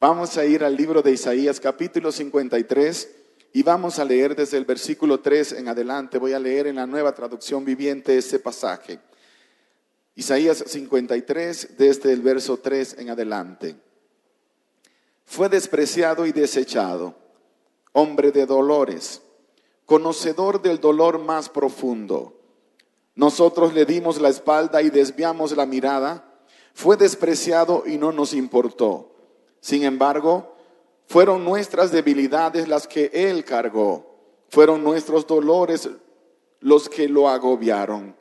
Vamos a ir al libro de Isaías capítulo 53 y vamos a leer desde el versículo 3 en adelante. Voy a leer en la nueva traducción viviente ese pasaje. Isaías 53 desde el verso 3 en adelante. Fue despreciado y desechado, hombre de dolores, conocedor del dolor más profundo. Nosotros le dimos la espalda y desviamos la mirada. Fue despreciado y no nos importó sin embargo, fueron nuestras debilidades las que Él cargó, fueron nuestros dolores los que lo agobiaron.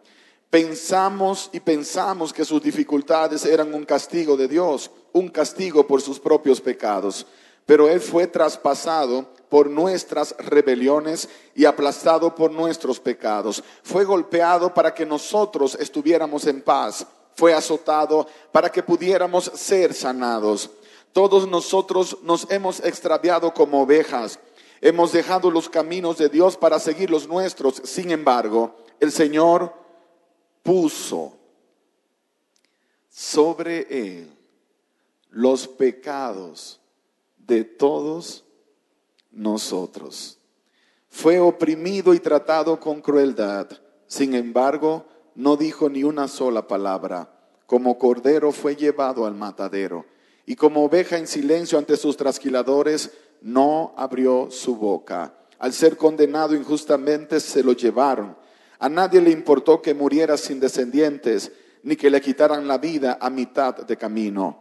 Pensamos y pensamos que sus dificultades eran un castigo de Dios, un castigo por sus propios pecados, pero Él fue traspasado por nuestras rebeliones y aplastado por nuestros pecados. Fue golpeado para que nosotros estuviéramos en paz, fue azotado para que pudiéramos ser sanados. Todos nosotros nos hemos extraviado como ovejas. Hemos dejado los caminos de Dios para seguir los nuestros. Sin embargo, el Señor puso sobre él los pecados de todos nosotros. Fue oprimido y tratado con crueldad. Sin embargo, no dijo ni una sola palabra. Como cordero fue llevado al matadero y como oveja en silencio ante sus trasquiladores, no abrió su boca. Al ser condenado injustamente se lo llevaron. A nadie le importó que muriera sin descendientes, ni que le quitaran la vida a mitad de camino.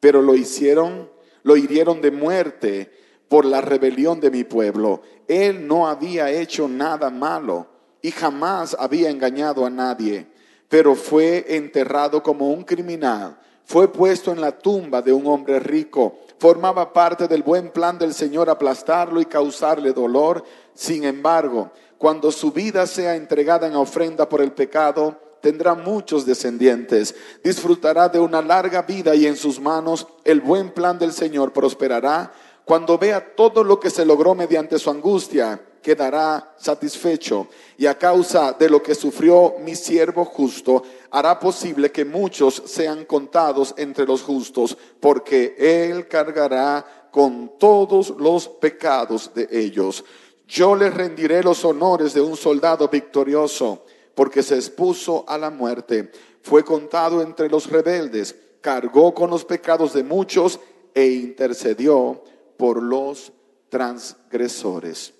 Pero lo hicieron, lo hirieron de muerte por la rebelión de mi pueblo. Él no había hecho nada malo y jamás había engañado a nadie, pero fue enterrado como un criminal fue puesto en la tumba de un hombre rico. Formaba parte del buen plan del Señor aplastarlo y causarle dolor. Sin embargo, cuando su vida sea entregada en ofrenda por el pecado, tendrá muchos descendientes, disfrutará de una larga vida y en sus manos el buen plan del Señor prosperará. Cuando vea todo lo que se logró mediante su angustia, quedará satisfecho y a causa de lo que sufrió mi siervo justo, hará posible que muchos sean contados entre los justos, porque Él cargará con todos los pecados de ellos. Yo le rendiré los honores de un soldado victorioso, porque se expuso a la muerte, fue contado entre los rebeldes, cargó con los pecados de muchos e intercedió por los transgresores.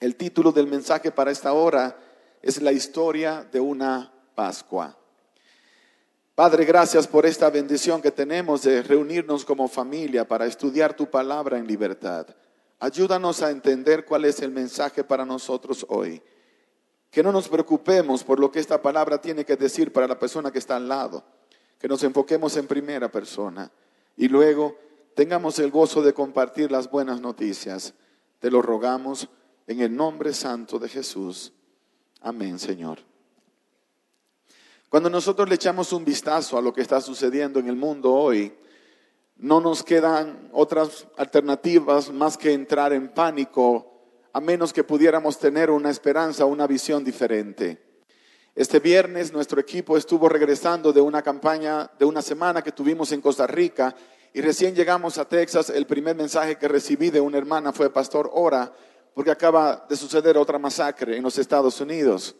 El título del mensaje para esta hora es la historia de una Pascua. Padre, gracias por esta bendición que tenemos de reunirnos como familia para estudiar tu palabra en libertad. Ayúdanos a entender cuál es el mensaje para nosotros hoy. Que no nos preocupemos por lo que esta palabra tiene que decir para la persona que está al lado. Que nos enfoquemos en primera persona. Y luego tengamos el gozo de compartir las buenas noticias. Te lo rogamos en el nombre santo de Jesús. Amén, Señor. Cuando nosotros le echamos un vistazo a lo que está sucediendo en el mundo hoy, no nos quedan otras alternativas más que entrar en pánico, a menos que pudiéramos tener una esperanza, una visión diferente. Este viernes nuestro equipo estuvo regresando de una campaña de una semana que tuvimos en Costa Rica y recién llegamos a Texas. El primer mensaje que recibí de una hermana fue, Pastor, ora porque acaba de suceder otra masacre en los Estados Unidos.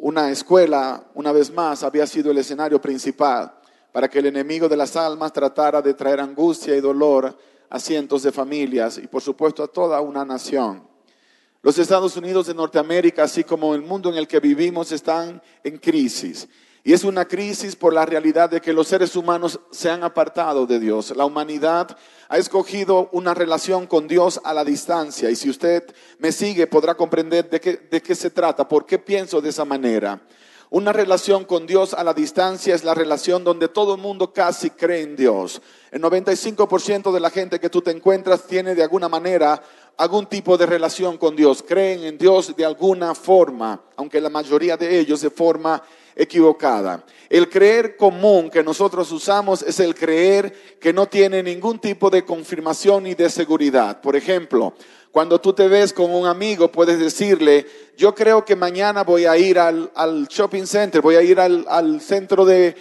Una escuela, una vez más, había sido el escenario principal para que el enemigo de las almas tratara de traer angustia y dolor a cientos de familias y por supuesto a toda una nación. Los Estados Unidos de Norteamérica, así como el mundo en el que vivimos, están en crisis. Y es una crisis por la realidad de que los seres humanos se han apartado de Dios. La humanidad ha escogido una relación con Dios a la distancia. Y si usted me sigue, podrá comprender de qué, de qué se trata, por qué pienso de esa manera. Una relación con Dios a la distancia es la relación donde todo el mundo casi cree en Dios. El 95% de la gente que tú te encuentras tiene de alguna manera algún tipo de relación con Dios. Creen en Dios de alguna forma, aunque la mayoría de ellos de forma equivocada. El creer común que nosotros usamos es el creer que no tiene ningún tipo de confirmación y de seguridad. Por ejemplo, Cuando tú te ves con un amigo, puedes decirle, yo creo que mañana voy a ir al, shopping center, voy a ir al, centro, de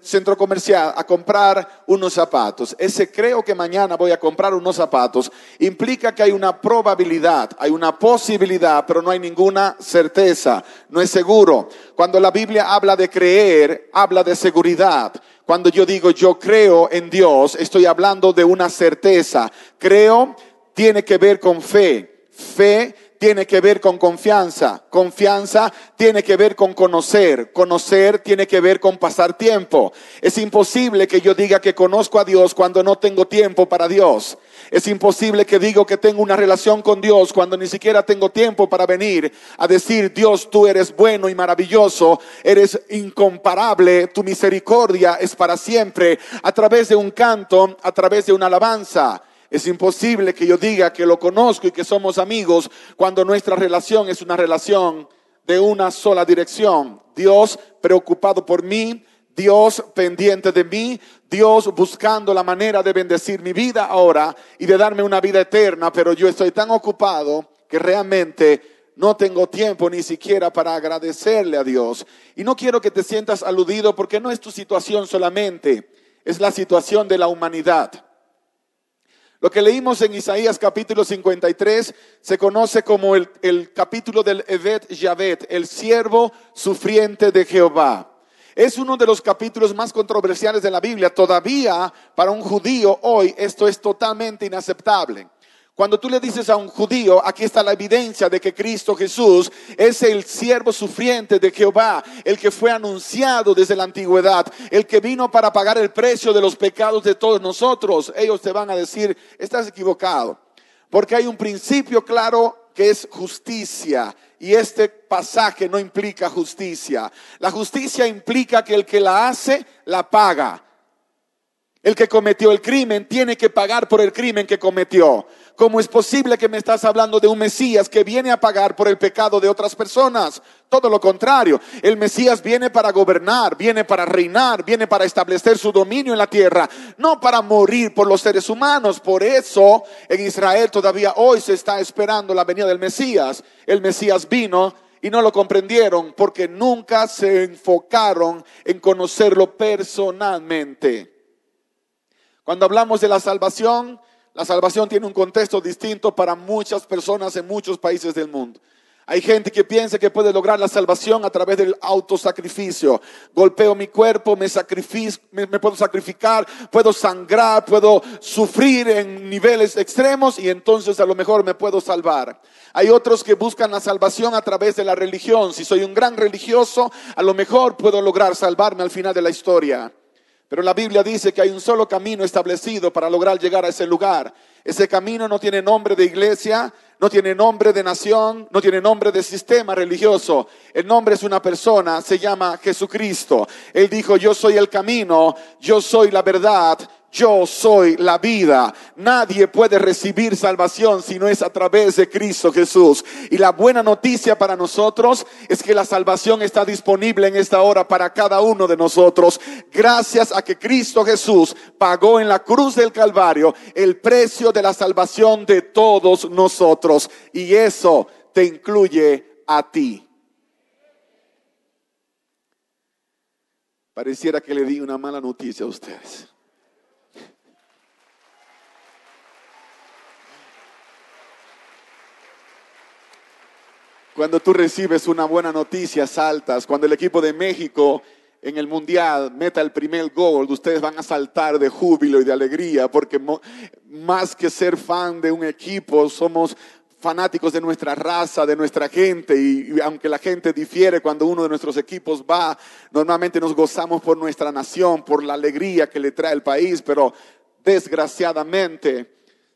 centro comercial a comprar unos zapatos. Ese creo que mañana voy a comprar unos zapatos implica que hay una probabilidad, hay una posibilidad, pero no hay ninguna certeza, no es seguro. Cuando la Biblia habla de creer, habla de seguridad. Cuando yo digo yo creo en Dios, estoy hablando de una certeza. Creo tiene que ver con fe. Fe tiene que ver con confianza. Confianza tiene que ver con conocer. Conocer tiene que ver con pasar tiempo. Es imposible que yo diga que conozco a Dios cuando no tengo tiempo para Dios. Es imposible que digo que tengo una relación con Dios cuando ni siquiera tengo tiempo para venir a decir, Dios, tú eres bueno y maravilloso, eres incomparable, tu misericordia es para siempre, a través de un canto, a través de una alabanza. Es imposible que yo diga que lo conozco y que somos amigos cuando nuestra relación es una relación de una sola dirección. Dios preocupado por mí, Dios pendiente de mí, Dios buscando la manera de bendecir mi vida ahora y de darme una vida eterna, pero yo estoy tan ocupado que realmente no tengo tiempo ni siquiera para agradecerle a Dios. Y no quiero que te sientas aludido porque no es tu situación solamente, es la situación de la humanidad. Lo que leímos en Isaías capítulo 53 se conoce como el, capítulo del Evet Yavet, el siervo sufriente de Jehová. Es uno de los capítulos más controversiales de la Biblia. Todavía para un judío hoy esto es totalmente inaceptable. Cuando tú le dices a un judío, aquí está la evidencia de que Cristo Jesús es el siervo sufriente de Jehová, el que fue anunciado desde la antigüedad, el que vino para pagar el precio de los pecados de todos nosotros, ellos te van a decir, estás equivocado, porque hay un principio claro que es justicia. Y este pasaje no implica justicia. La justicia implica que el que la hace, la paga. El que cometió el crimen tiene que pagar por el crimen que cometió. ¿Cómo es posible que me estás hablando de un Mesías que viene a pagar por el pecado de otras personas? Todo lo contrario, el Mesías viene para gobernar, viene para reinar, viene para establecer su dominio en la tierra, no para morir por los seres humanos. Por eso en Israel todavía hoy se está esperando la venida del Mesías. El Mesías vino y no lo comprendieron porque nunca se enfocaron en conocerlo personalmente. Cuando hablamos de la salvación, la salvación tiene un contexto distinto para muchas personas en muchos países del mundo. Hay gente que piensa que puede lograr la salvación a través del autosacrificio. Golpeo mi cuerpo, me, me, puedo sacrificar, puedo sangrar, puedo sufrir en niveles extremos y entonces a lo mejor me puedo salvar. Hay otros que buscan la salvación a través de la religión. Si soy un gran religioso, a lo mejor puedo lograr salvarme al final de la historia. Pero la Biblia dice que hay un solo camino establecido para lograr llegar a ese lugar. Ese camino no tiene nombre de iglesia, no tiene nombre de nación, no tiene nombre de sistema religioso. El nombre es una persona, se llama Jesucristo. Él dijo, yo soy el camino, yo soy la verdad, yo soy la vida. Nadie puede recibir salvación si no es a través de Cristo Jesús. Y la buena noticia para nosotros es que la salvación está disponible en esta hora para cada uno de nosotros. Gracias a que Cristo Jesús pagó en la cruz del Calvario el precio de la salvación de todos nosotros. Y eso te incluye a ti. Pareciera que le di una mala noticia a ustedes. Cuando tú recibes una buena noticia, saltas. Cuando el equipo de México en el Mundial meta el primer gol, ustedes van a saltar de júbilo y de alegría, porque más que ser fan de un equipo, somos fanáticos de nuestra raza, de nuestra gente, y, aunque la gente difiere cuando uno de nuestros equipos va, normalmente nos gozamos por nuestra nación, por la alegría que le trae el país, pero desgraciadamente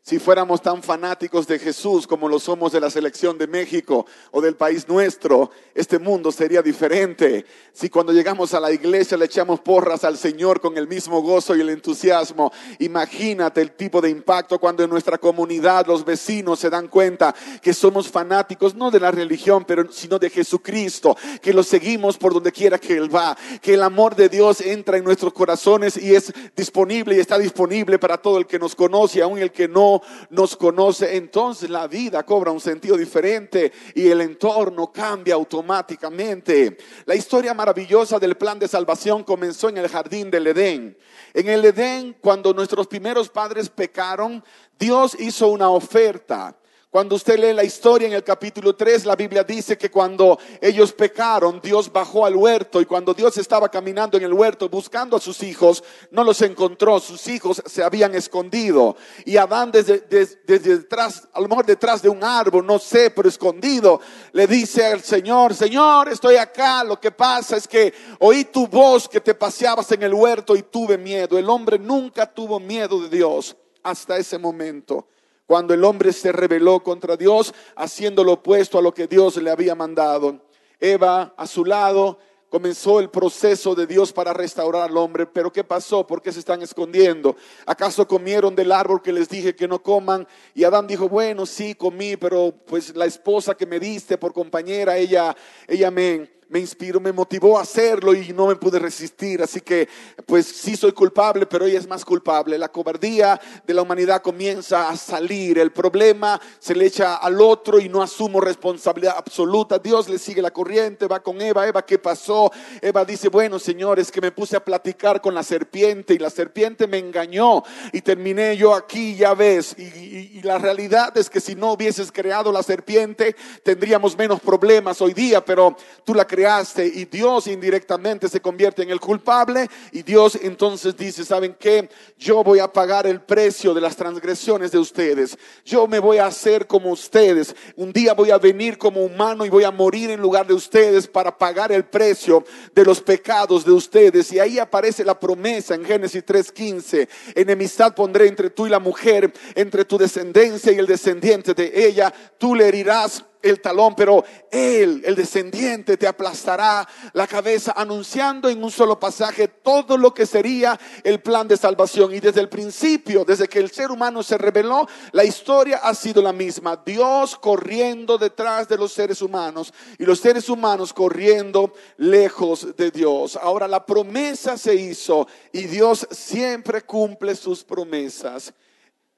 si fuéramos tan fanáticos de Jesús como lo somos de la selección de México o del país nuestro, este mundo sería diferente. Si cuando llegamos a la iglesia le echamos porras al Señor con el mismo gozo y el entusiasmo, imagínate el tipo de impacto cuando en nuestra comunidad los vecinos se dan cuenta que somos fanáticos no de la religión, pero sino de Jesucristo, que lo seguimos por donde quiera que Él va, que el amor de Dios entra en nuestros corazones y es disponible y está disponible para todo el que nos conoce, aun el que no no nos conoce, entonces la vida cobra un sentido diferente y el entorno cambia automáticamente. La historia maravillosa del plan de salvación comenzó en el jardín del Edén. En el Edén, cuando nuestros primeros padres pecaron, Dios hizo una oferta. Cuando usted lee la historia en el capítulo 3, la Biblia dice que cuando ellos pecaron, Dios bajó al huerto y cuando Dios estaba caminando en el huerto buscando a sus hijos, no los encontró, sus hijos se habían escondido. Y Adán desde, detrás, a lo mejor detrás de un árbol, no sé, pero escondido, le dice al Señor, Señor, estoy acá, lo que pasa es que oí tu voz que te paseabas en el huerto y tuve miedo. El hombre nunca tuvo miedo de Dios hasta ese momento cuando el hombre se rebeló contra Dios, haciendo lo opuesto a lo que Dios le había mandado. Eva, a su lado, comenzó el proceso de Dios para restaurar al hombre. Pero ¿qué pasó? ¿Por qué se están escondiendo? ¿Acaso comieron del árbol que les dije que no coman? Y Adán dijo, bueno, sí, comí, pero pues la esposa que me diste por compañera, ella, ella me, me inspiró, me motivó a hacerlo y no me pude resistir. Así que, pues sí soy culpable, pero ella es más culpable. La cobardía de la humanidad comienza a salir. El problema se le echa al otro y no asumo responsabilidad absoluta. Dios le sigue la corriente, va con Eva. Eva, ¿qué pasó? Eva dice, bueno, señores, que me puse a platicar con la serpiente y la serpiente me engañó y terminé yo aquí, ya ves. Y, la realidad es que si no hubieses creado la serpiente, tendríamos menos problemas hoy día, pero tú la creaste y Dios indirectamente se convierte en el culpable y Dios entonces dice, ¿saben qué? Yo voy a pagar el precio de las transgresiones de ustedes. Yo me voy a hacer como ustedes. Un día voy a venir como humano y voy a morir en lugar de ustedes para pagar el precio de los pecados de ustedes. Y ahí aparece la promesa en Génesis 3:15. Enemistad pondré entre tú y la mujer, entre tu descendencia y el descendiente de ella. Tú le herirás el talón, pero él, el descendiente, te aplastará la cabeza, anunciando en un solo pasaje todo lo que sería el plan de salvación. Y desde el principio, desde que el ser humano se reveló, la historia ha sido la misma. Dios corriendo detrás de los seres humanos y los seres humanos corriendo lejos de Dios. Ahora la promesa se hizo y Dios siempre cumple sus promesas.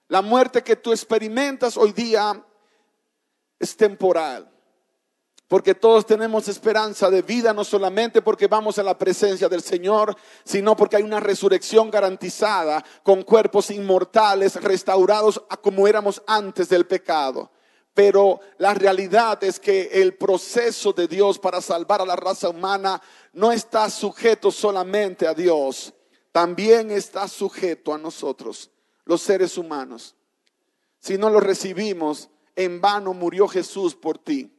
La muerte que tú experimentas hoy día es temporal. Porque todos tenemos esperanza de vida, no solamente porque vamos a la presencia del Señor, sino porque hay una resurrección garantizada con cuerpos inmortales restaurados a como éramos antes del pecado. Pero la realidad es que el proceso de Dios para salvar a la raza humana no está sujeto solamente a Dios, también está sujeto a nosotros, los seres humanos. Si no lo recibimos, en vano murió Jesús por ti.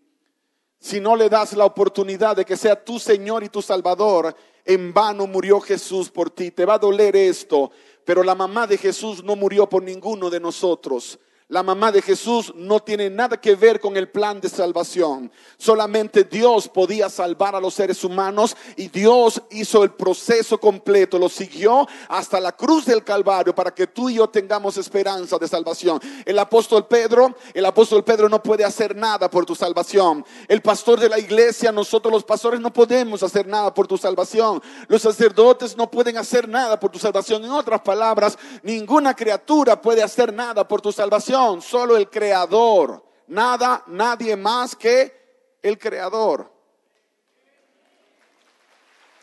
Si no le das la oportunidad de que sea tu Señor y tu Salvador, en vano murió Jesús por ti. Te va a doler esto, pero la mamá de Jesús no murió por ninguno de nosotros. La mamá de Jesús no tiene nada que ver con el plan de salvación. Solamente Dios podía salvar a los seres humanos y Dios hizo el proceso completo, lo siguió hasta la cruz del Calvario para que tú y yo tengamos esperanza de salvación. El apóstol Pedro, el apóstol Pedro no puede hacer nada por tu salvación. El pastor de la iglesia, nosotros los pastores no podemos hacer nada por tu salvación. Los sacerdotes no pueden hacer nada por tu salvación. En otras palabras, ninguna criatura puede hacer nada por tu salvación solo el creador. Nada, nadie más que el creador.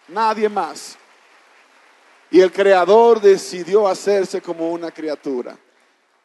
Nadie más. Y el creador decidió hacerse como una criatura.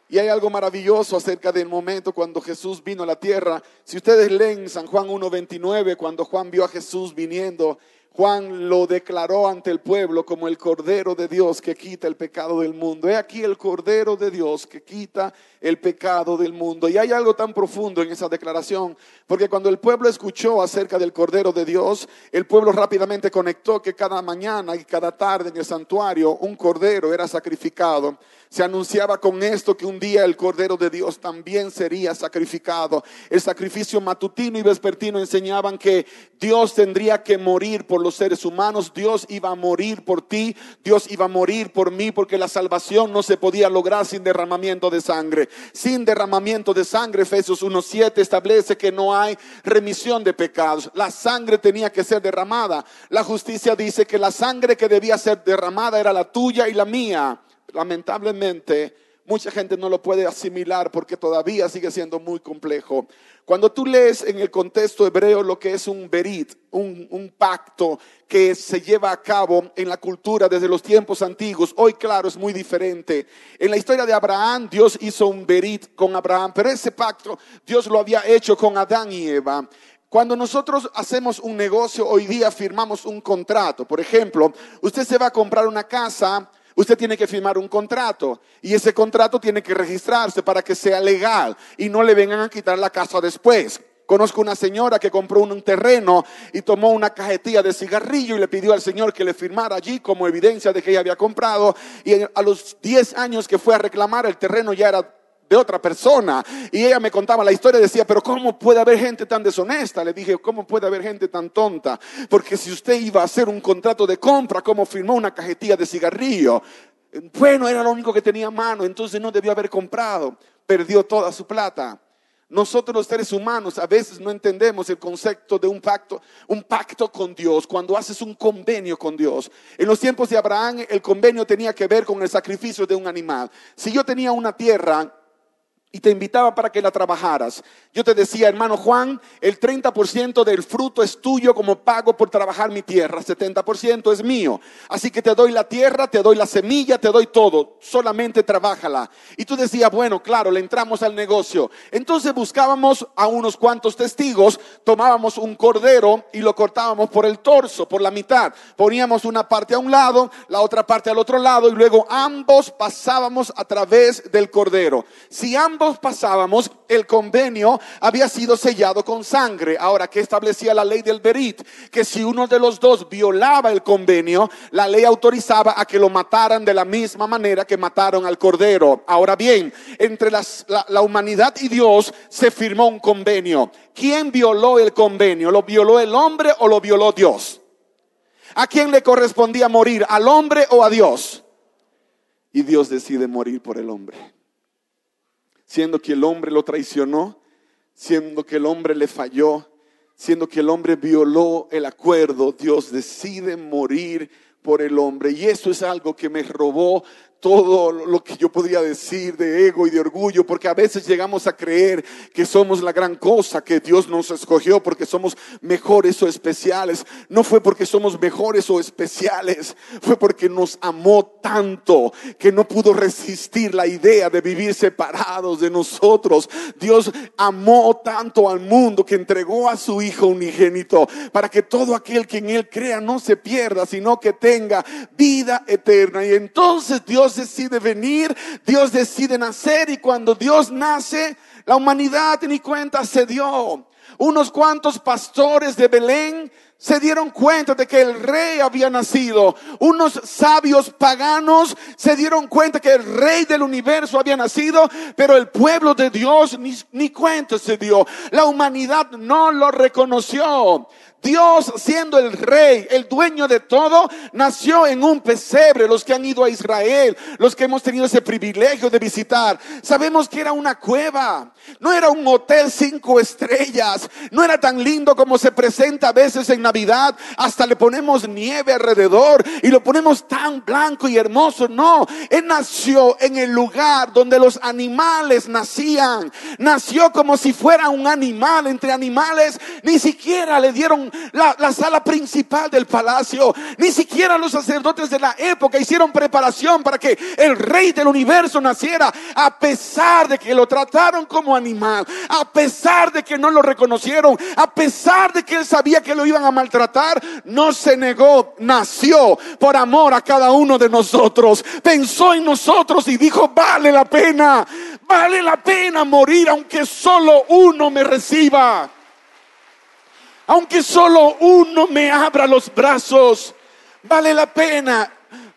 Y hay algo maravilloso acerca del momento cuando Jesús vino a la tierra. Si ustedes leen San Juan 1.29, cuando Juan vio a Jesús viniendo Juan lo declaró ante el pueblo como el Cordero de Dios que quita el pecado del mundo. He aquí el Cordero de Dios que quita el pecado del mundo. Y hay algo tan profundo en esa declaración, porque cuando el pueblo escuchó acerca del Cordero de Dios, el pueblo rápidamente conectó que cada mañana y cada tarde en el santuario un Cordero era sacrificado. Se anunciaba con esto que un día el Cordero de Dios también sería sacrificado. El sacrificio matutino y vespertino enseñaban que Dios tendría que morir por los seres humanos, Dios iba a morir por ti, Dios iba a morir por mí, porque la salvación no se podía lograr sin derramamiento de sangre. Sin derramamiento de sangre, Efesios 1.7 establece que no hay remisión de pecados. La sangre tenía que ser derramada. La justicia dice que la sangre que debía ser derramada era la tuya y la mía lamentablemente, mucha gente no lo puede asimilar porque todavía sigue siendo muy complejo. Cuando tú lees en el contexto hebreo lo que es un berit, un, pacto que se lleva a cabo en la cultura desde los tiempos antiguos, hoy claro es muy diferente. En la historia de Abraham, Dios hizo un berit con Abraham, pero ese pacto Dios lo había hecho con Adán y Eva. Cuando nosotros hacemos un negocio, hoy día firmamos un contrato. Por ejemplo, usted se va a comprar una casa, usted tiene que firmar un contrato y ese contrato tiene que registrarse para que sea legal y no le vengan a quitar la casa después. Conozco una señora que compró un terreno y tomó una cajetilla de cigarrillo y le pidió al Señor que le firmara allí como evidencia de que ella había comprado. Y a los 10 años que fue a reclamar, el terreno ya era de otra persona. Y ella me contaba la historia decía, pero ¿cómo puede haber gente tan deshonesta? Le dije, ¿cómo puede haber gente tan tonta? Porque si usted iba a hacer un contrato de compra, ¿cómo firmó una cajetilla de cigarrillo? Bueno, era lo único que tenía a mano, entonces no debió haber comprado. Perdió toda su plata. Nosotros los seres humanos a veces no entendemos el concepto de un pacto, un pacto con Dios, cuando haces un convenio con Dios. En los tiempos de Abraham el convenio tenía que ver con el sacrificio de un animal. Si yo tenía una tierra y te invitaba para que la trabajaras. Yo te decía, hermano Juan, el 30% del fruto es tuyo como pago por trabajar mi tierra, 70% es mío. Así que te doy la tierra, te doy la semilla, te doy todo, solamente trabájala. Y tú decías, bueno, claro, le entramos al negocio. Entonces buscábamos a unos cuantos testigos, tomábamos un cordero y lo cortábamos por el torso, por la mitad. Poníamos una parte a un lado, la otra parte al otro lado y luego ambos pasábamos a través del cordero. Si ambos pasábamos, el convenio había sido sellado con sangre. Ahora, ¿qué establecía la ley del Berit? Que si uno de los dos violaba el convenio, la ley autorizaba a que lo mataran de la misma manera que mataron al cordero. Ahora bien, entre la, la humanidad y Dios se firmó un convenio. ¿Quién violó el convenio? ¿Lo violó el hombre o lo violó Dios? ¿A quién le correspondía morir? ¿Al hombre o a Dios? Y Dios decide morir por el hombre siendo que el hombre lo traicionó, siendo que el hombre le falló, siendo que el hombre violó el acuerdo, Dios decide morir por el hombre. Y eso es algo que me robó todo lo que yo podría decir de ego y de orgullo, porque a veces llegamos a creer que somos la gran cosa, que Dios nos escogió porque somos mejores o especiales. No fue porque somos mejores o especiales, fue porque nos amó tanto que no pudo resistir la idea de vivir separados de nosotros. Dios amó tanto al mundo que entregó a su Hijo unigénito para que todo aquel que en Él crea no se pierda, sino que tenga vida eterna. Y entonces Dios decide venir, Dios decide nacer y cuando Dios nace, la humanidad ni cuenta se dio. Unos cuantos pastores de Belén se dieron cuenta de que el rey había nacido. Unos sabios paganos se dieron cuenta que el rey del universo había nacido, pero el pueblo de Dios ni, ni cuenta se dio. La humanidad no lo reconoció. Dios, siendo el rey, el dueño de todo, nació en un pesebre. Los que han ido a Israel, los que hemos tenido ese privilegio de visitar, sabemos que era una cueva. No era un hotel cinco estrellas. No era tan lindo como se presenta a veces en Navidad. Hasta le ponemos nieve alrededor y lo ponemos tan blanco y hermoso. No, él nació en el lugar donde los animales nacían. Nació como si fuera un animal entre animales. Ni siquiera le dieron la, sala principal del palacio. Ni siquiera los sacerdotes de la época hicieron preparación para que el rey del universo naciera, a pesar de que lo trataron como animal, a pesar de que no lo reconocieron, a pesar de que él sabía que lo iban a maltratar, no se negó, nació por amor a cada uno de nosotros. Pensó en nosotros y dijo, vale la pena, vale la pena morir aunque solo uno me reciba aunque solo uno me abra los brazos, vale la pena.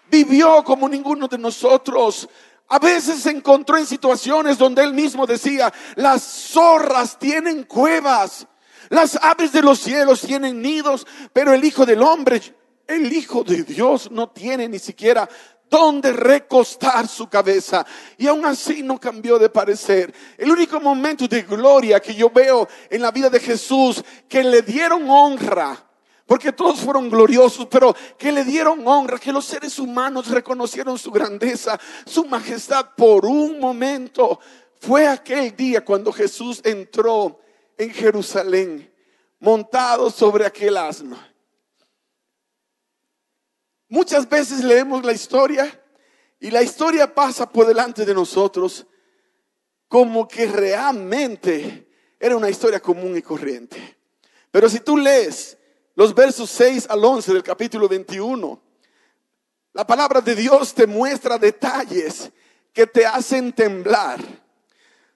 Vivió como ninguno de nosotros. A veces se encontró en situaciones donde él mismo decía, las zorras tienen cuevas, las aves de los cielos tienen nidos, pero el Hijo del Hombre, el Hijo de Dios no tiene ni siquiera donde recostar su cabeza. Y aún así no cambió de parecer. El único momento de gloria que yo veo en la vida de Jesús, que le dieron honra, porque todos fueron gloriosos, pero que le dieron honra, que los seres humanos reconocieron su grandeza, su majestad por un momento. Fue aquel día cuando Jesús entró en Jerusalén montado sobre aquel asno. Muchas veces leemos la historia y la historia pasa por delante de nosotros como que realmente era una historia común y corriente. Pero si tú lees los versos 6 al 11 del capítulo 21, la palabra de Dios te muestra detalles que te hacen temblar.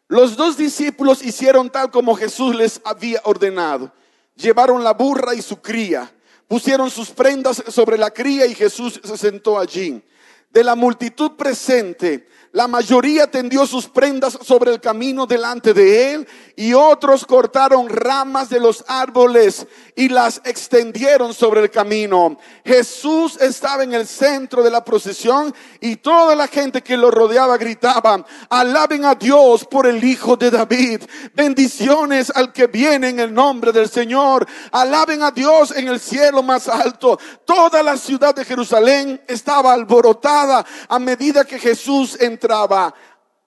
Los dos discípulos hicieron tal como Jesús les había ordenado. Llevaron la burra y su cría, pusieron sus prendas sobre la cría y Jesús se sentó allí. De la multitud presente, la mayoría tendió sus prendas sobre el camino delante de él y otros cortaron ramas de los árboles y las extendieron sobre el camino. Jesús estaba en el centro de la procesión y toda la gente que lo rodeaba gritaba, alaben a Dios por el Hijo de David, bendiciones al que viene en el nombre del Señor, alaben a Dios en el cielo más alto. Toda la ciudad de Jerusalén estaba alborotada a medida que Jesús entraba trava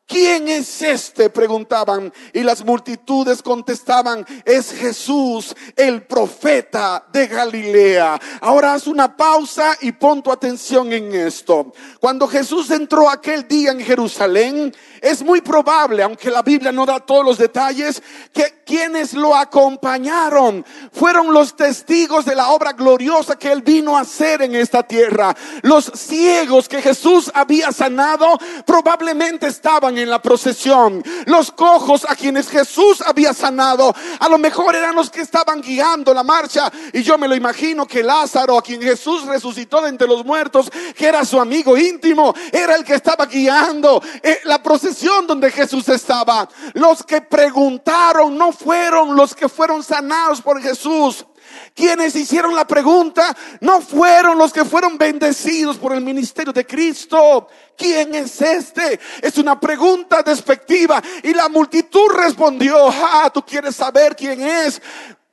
¿Quién es este? preguntaban. Y las multitudes contestaban, es Jesús, el profeta de Galilea. Ahora haz una pausa y pon tu atención en esto. Cuando Jesús entró aquel día en Jerusalén, es muy probable, aunque la Biblia no da todos los detalles, que quienes lo acompañaron fueron los testigos de la obra gloriosa que él vino a hacer en esta tierra. Los ciegos que Jesús había sanado probablemente estaban en la procesión. Los cojos a quienes Jesús había sanado, a lo mejor eran los que estaban guiando la marcha. Y yo me lo imagino que Lázaro, a quien Jesús resucitó de entre los muertos, que era su amigo íntimo, era el que estaba guiando eh, la procesión donde Jesús estaba. Los que preguntaron no fueron los que fueron sanados por Jesús. Quienes hicieron la pregunta no fueron los que fueron bendecidos por el ministerio de Cristo. ¿Quién es este? Es una pregunta despectiva. Y la multitud respondió, ah, tú quieres saber quién es.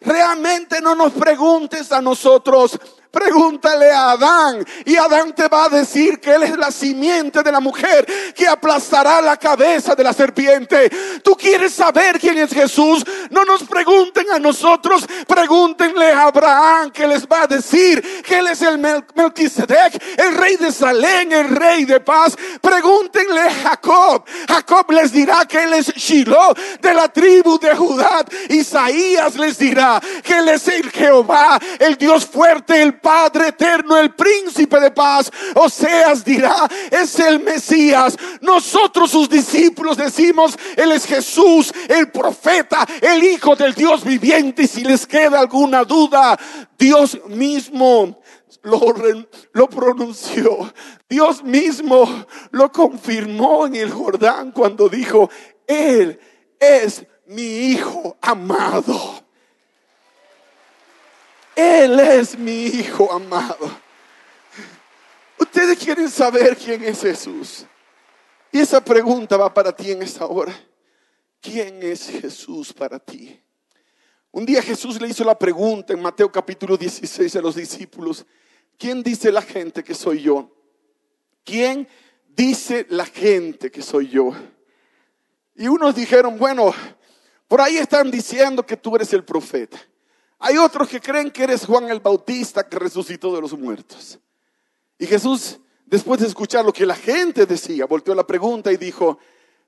Realmente no nos preguntes a nosotros. Pregúntale a Adán y Adán te va a decir que él es la simiente de la mujer que aplastará la cabeza de la serpiente. Tú quieres saber quién es Jesús. No nos pregunten a nosotros, pregúntenle a Abraham que les va a decir que él es el Melquisedec, el rey de Salem, el rey de paz. Pregúntenle a Jacob. Jacob les dirá que él es Shiloh de la tribu de Judá. Isaías les dirá que él es el Jehová, el Dios fuerte, el Padre eterno, el príncipe de paz. Oseas dirá, es el Mesías. Nosotros sus discípulos decimos, Él es Jesús, el profeta, el Hijo del Dios viviente. Y si les queda alguna duda, Dios mismo lo, lo, pronunció. Dios mismo lo confirmó en el Jordán cuando dijo, Él es mi Hijo amado. Él es mi Hijo amado. Ustedes quieren saber quién es Jesús. Y esa pregunta va para ti en esta hora. ¿Quién es Jesús para ti? Un día Jesús le hizo la pregunta en Mateo capítulo 16 a los discípulos. ¿Quién dice la gente que soy yo? ¿Quién dice la gente que soy yo? Y unos dijeron, bueno, por ahí están diciendo que tú eres el profeta. Hay otros que creen que eres Juan el Bautista que resucitó de los muertos. Y Jesús, después de escuchar lo que la gente decía, volteó la pregunta y dijo,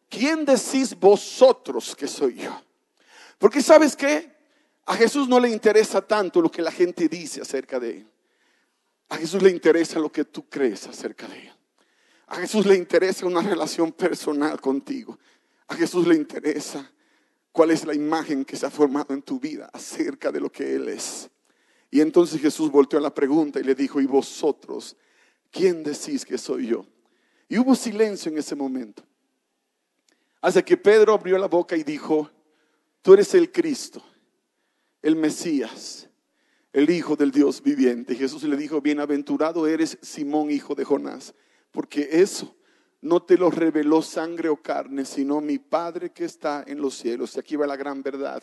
¿quién decís vosotros que soy yo? Porque sabes qué? A Jesús no le interesa tanto lo que la gente dice acerca de él. A Jesús le interesa lo que tú crees acerca de él. A Jesús le interesa una relación personal contigo. A Jesús le interesa cuál es la imagen que se ha formado en tu vida acerca de lo que Él es. Y entonces Jesús volteó a la pregunta y le dijo, ¿y vosotros quién decís que soy yo? Y hubo silencio en ese momento. Hasta que Pedro abrió la boca y dijo, tú eres el Cristo, el Mesías, el Hijo del Dios viviente. Jesús le dijo, bienaventurado eres Simón, hijo de Jonás, porque eso no te lo reveló sangre o carne, sino mi Padre que está en los cielos. Y aquí va la gran verdad.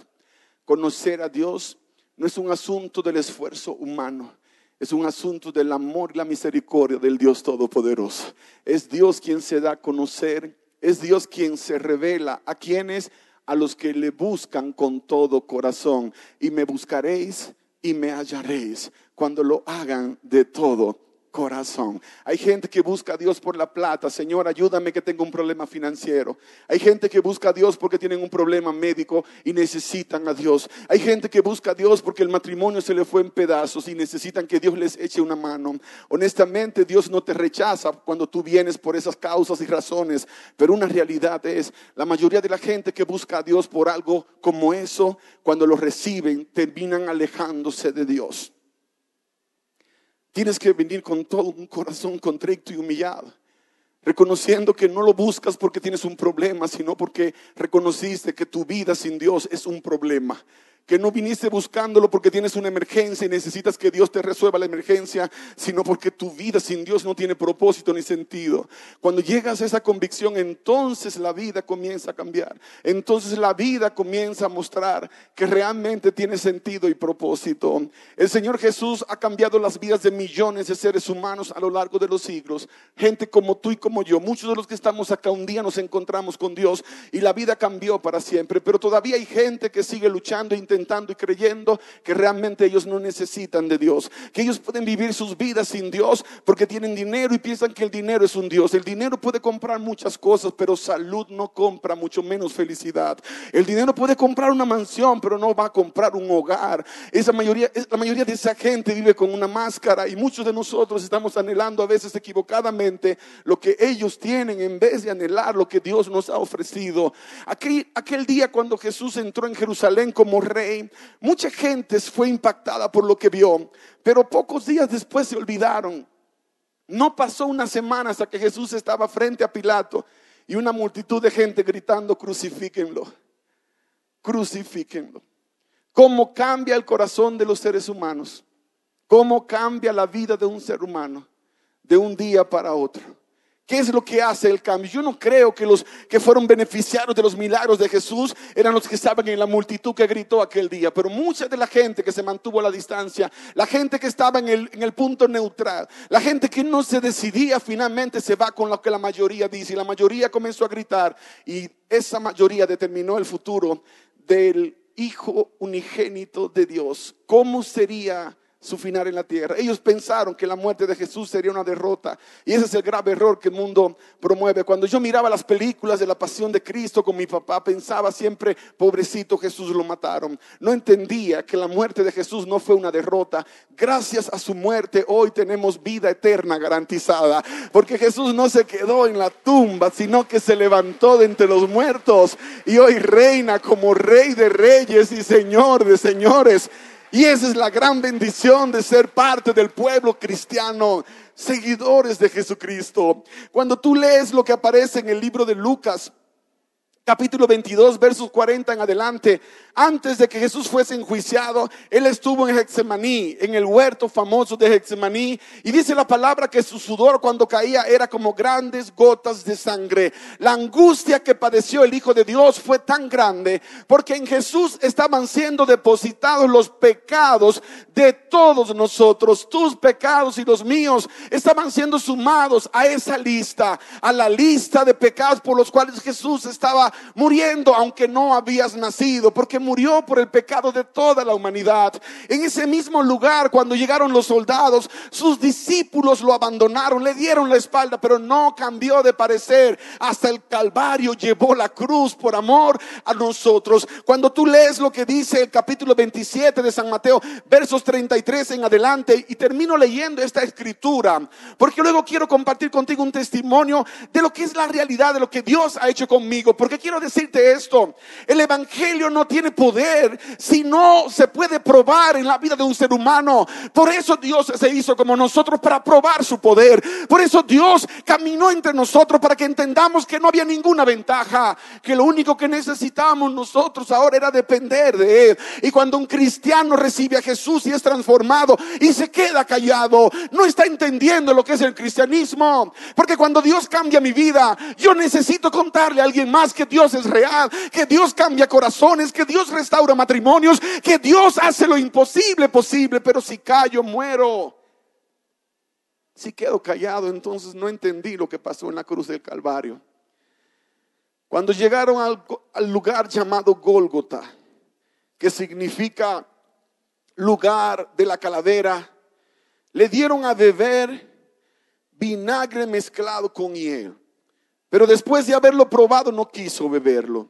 Conocer a Dios no es un asunto del esfuerzo humano, es un asunto del amor y la misericordia del Dios Todopoderoso. Es Dios quien se da a conocer, es Dios quien se revela a quienes, a los que le buscan con todo corazón. Y me buscaréis y me hallaréis cuando lo hagan de todo corazón. Hay gente que busca a Dios por la plata. Señor, ayúdame que tengo un problema financiero. Hay gente que busca a Dios porque tienen un problema médico y necesitan a Dios. Hay gente que busca a Dios porque el matrimonio se le fue en pedazos y necesitan que Dios les eche una mano. Honestamente, Dios no te rechaza cuando tú vienes por esas causas y razones, pero una realidad es, la mayoría de la gente que busca a Dios por algo como eso, cuando lo reciben, terminan alejándose de Dios. Tienes que venir con todo un corazón contrito y humillado, reconociendo que no lo buscas porque tienes un problema, sino porque reconociste que tu vida sin Dios es un problema que no viniste buscándolo porque tienes una emergencia y necesitas que Dios te resuelva la emergencia, sino porque tu vida sin Dios no tiene propósito ni sentido. Cuando llegas a esa convicción, entonces la vida comienza a cambiar. Entonces la vida comienza a mostrar que realmente tiene sentido y propósito. El Señor Jesús ha cambiado las vidas de millones de seres humanos a lo largo de los siglos. Gente como tú y como yo. Muchos de los que estamos acá un día nos encontramos con Dios y la vida cambió para siempre. Pero todavía hay gente que sigue luchando, intentando y creyendo que realmente ellos no necesitan de Dios, que ellos pueden vivir sus vidas sin Dios porque tienen dinero y piensan que el dinero es un Dios. El dinero puede comprar muchas cosas, pero salud no compra, mucho menos felicidad. El dinero puede comprar una mansión, pero no va a comprar un hogar. Esa mayoría, la mayoría de esa gente vive con una máscara y muchos de nosotros estamos anhelando a veces equivocadamente lo que ellos tienen en vez de anhelar lo que Dios nos ha ofrecido. Aquel, aquel día cuando Jesús entró en Jerusalén como rey, mucha gente fue impactada por lo que vio, pero pocos días después se olvidaron. No pasó una semana hasta que Jesús estaba frente a Pilato y una multitud de gente gritando, crucifíquenlo, crucifíquenlo. ¿Cómo cambia el corazón de los seres humanos? ¿Cómo cambia la vida de un ser humano de un día para otro? ¿Qué es lo que hace el cambio? Yo no creo que los que fueron beneficiarios de los milagros de Jesús eran los que estaban en la multitud que gritó aquel día, pero mucha de la gente que se mantuvo a la distancia, la gente que estaba en el, en el punto neutral, la gente que no se decidía finalmente se va con lo que la mayoría dice y la mayoría comenzó a gritar y esa mayoría determinó el futuro del Hijo unigénito de Dios. ¿Cómo sería? Su final en la tierra. Ellos pensaron que la muerte de Jesús sería una derrota. Y ese es el grave error que el mundo promueve. Cuando yo miraba las películas de la pasión de Cristo con mi papá, pensaba siempre, pobrecito Jesús lo mataron. No entendía que la muerte de Jesús no fue una derrota. Gracias a su muerte hoy tenemos vida eterna garantizada. Porque Jesús no se quedó en la tumba, sino que se levantó de entre los muertos. Y hoy reina como rey de reyes y señor de señores. Y esa es la gran bendición de ser parte del pueblo cristiano, seguidores de Jesucristo. Cuando tú lees lo que aparece en el libro de Lucas, capítulo 22, versos 40 en adelante, antes de que Jesús fuese enjuiciado, él estuvo en Hexemaní, en el huerto famoso de Hexemaní, y dice la palabra que su sudor cuando caía era como grandes gotas de sangre. La angustia que padeció el Hijo de Dios fue tan grande porque en Jesús estaban siendo depositados los pecados de todos nosotros, tus pecados y los míos estaban siendo sumados a esa lista, a la lista de pecados por los cuales Jesús estaba muriendo aunque no habías nacido, porque murió por el pecado de toda la humanidad. En ese mismo lugar, cuando llegaron los soldados, sus discípulos lo abandonaron, le dieron la espalda, pero no cambió de parecer. Hasta el Calvario llevó la cruz por amor a nosotros. Cuando tú lees lo que dice el capítulo 27 de San Mateo, versos 33 en adelante, y termino leyendo esta escritura, porque luego quiero compartir contigo un testimonio de lo que es la realidad, de lo que Dios ha hecho conmigo, porque quiero decirte esto, el Evangelio no tiene poder si no se puede probar en la vida de un ser humano. Por eso Dios se hizo como nosotros para probar su poder. Por eso Dios caminó entre nosotros para que entendamos que no había ninguna ventaja, que lo único que necesitábamos nosotros ahora era depender de Él. Y cuando un cristiano recibe a Jesús y es transformado y se queda callado, no está entendiendo lo que es el cristianismo. Porque cuando Dios cambia mi vida, yo necesito contarle a alguien más que Dios es real, que Dios cambia corazones, que Dios restaura matrimonios, que Dios hace lo imposible posible, pero si callo, muero. Si quedo callado, entonces no entendí lo que pasó en la cruz del Calvario. Cuando llegaron al, lugar llamado Gólgota, que significa lugar de la calavera, le dieron a beber vinagre mezclado con hiel. Pero después de haberlo probado no quiso beberlo.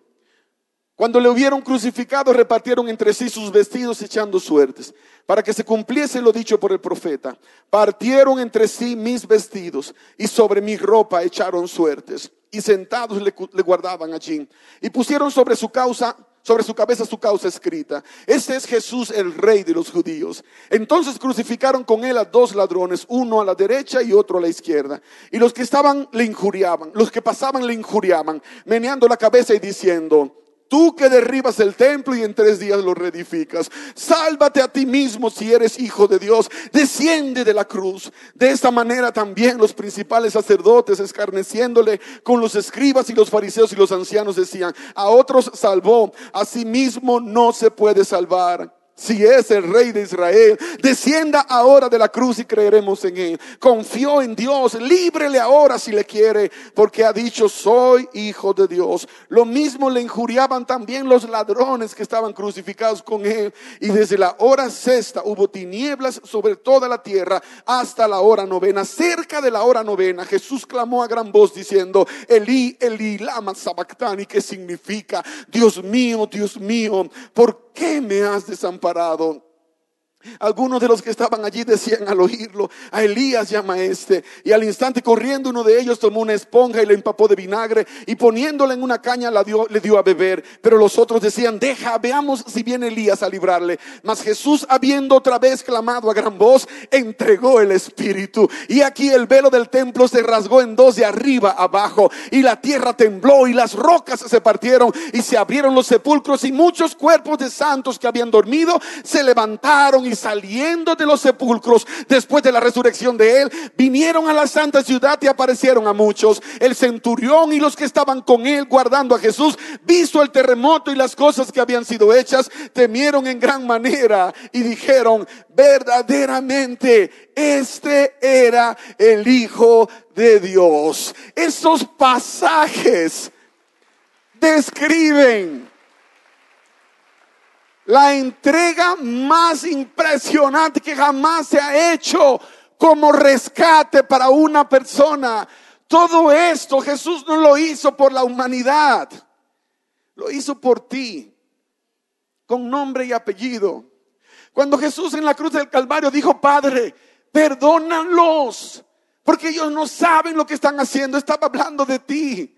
Cuando le hubieron crucificado, repartieron entre sí sus vestidos echando suertes, para que se cumpliese lo dicho por el profeta. Partieron entre sí mis vestidos y sobre mi ropa echaron suertes. Y sentados le, le guardaban allí. Y pusieron sobre su causa sobre su cabeza su causa escrita. Este es Jesús, el rey de los judíos. Entonces crucificaron con él a dos ladrones, uno a la derecha y otro a la izquierda. Y los que estaban le injuriaban, los que pasaban le injuriaban, meneando la cabeza y diciendo, Tú que derribas el templo y en tres días lo reedificas. Sálvate a ti mismo si eres hijo de Dios. Desciende de la cruz. De esta manera también los principales sacerdotes, escarneciéndole con los escribas y los fariseos y los ancianos, decían, a otros salvó, a sí mismo no se puede salvar si es el rey de Israel, descienda ahora de la cruz y creeremos en él. Confió en Dios, líbrele ahora si le quiere, porque ha dicho, soy hijo de Dios. Lo mismo le injuriaban también los ladrones que estaban crucificados con él. Y desde la hora sexta hubo tinieblas sobre toda la tierra hasta la hora novena. Cerca de la hora novena, Jesús clamó a gran voz diciendo, Elí, Elí, lama sabactani, que significa, Dios mío, Dios mío, ¿por qué me has desamparado? Algunos de los que estaban allí decían al oírlo, a Elías llama este. Y al instante corriendo uno de ellos tomó una esponja y le empapó de vinagre y poniéndola en una caña la dio, le dio a beber. Pero los otros decían, deja, veamos si viene Elías a librarle. Mas Jesús, habiendo otra vez clamado a gran voz, entregó el Espíritu. Y aquí el velo del templo se rasgó en dos de arriba abajo. Y la tierra tembló y las rocas se partieron y se abrieron los sepulcros y muchos cuerpos de santos que habían dormido se levantaron y saliendo de los sepulcros después de la resurrección de él, vinieron a la santa ciudad y aparecieron a muchos. El centurión y los que estaban con él guardando a Jesús, visto el terremoto y las cosas que habían sido hechas, temieron en gran manera y dijeron, verdaderamente este era el Hijo de Dios. Esos pasajes describen la entrega más impresionante que jamás se ha hecho como rescate para una persona. Todo esto Jesús no lo hizo por la humanidad, lo hizo por ti, con nombre y apellido. Cuando Jesús en la cruz del Calvario dijo, Padre, perdónalos, porque ellos no saben lo que están haciendo, estaba hablando de ti,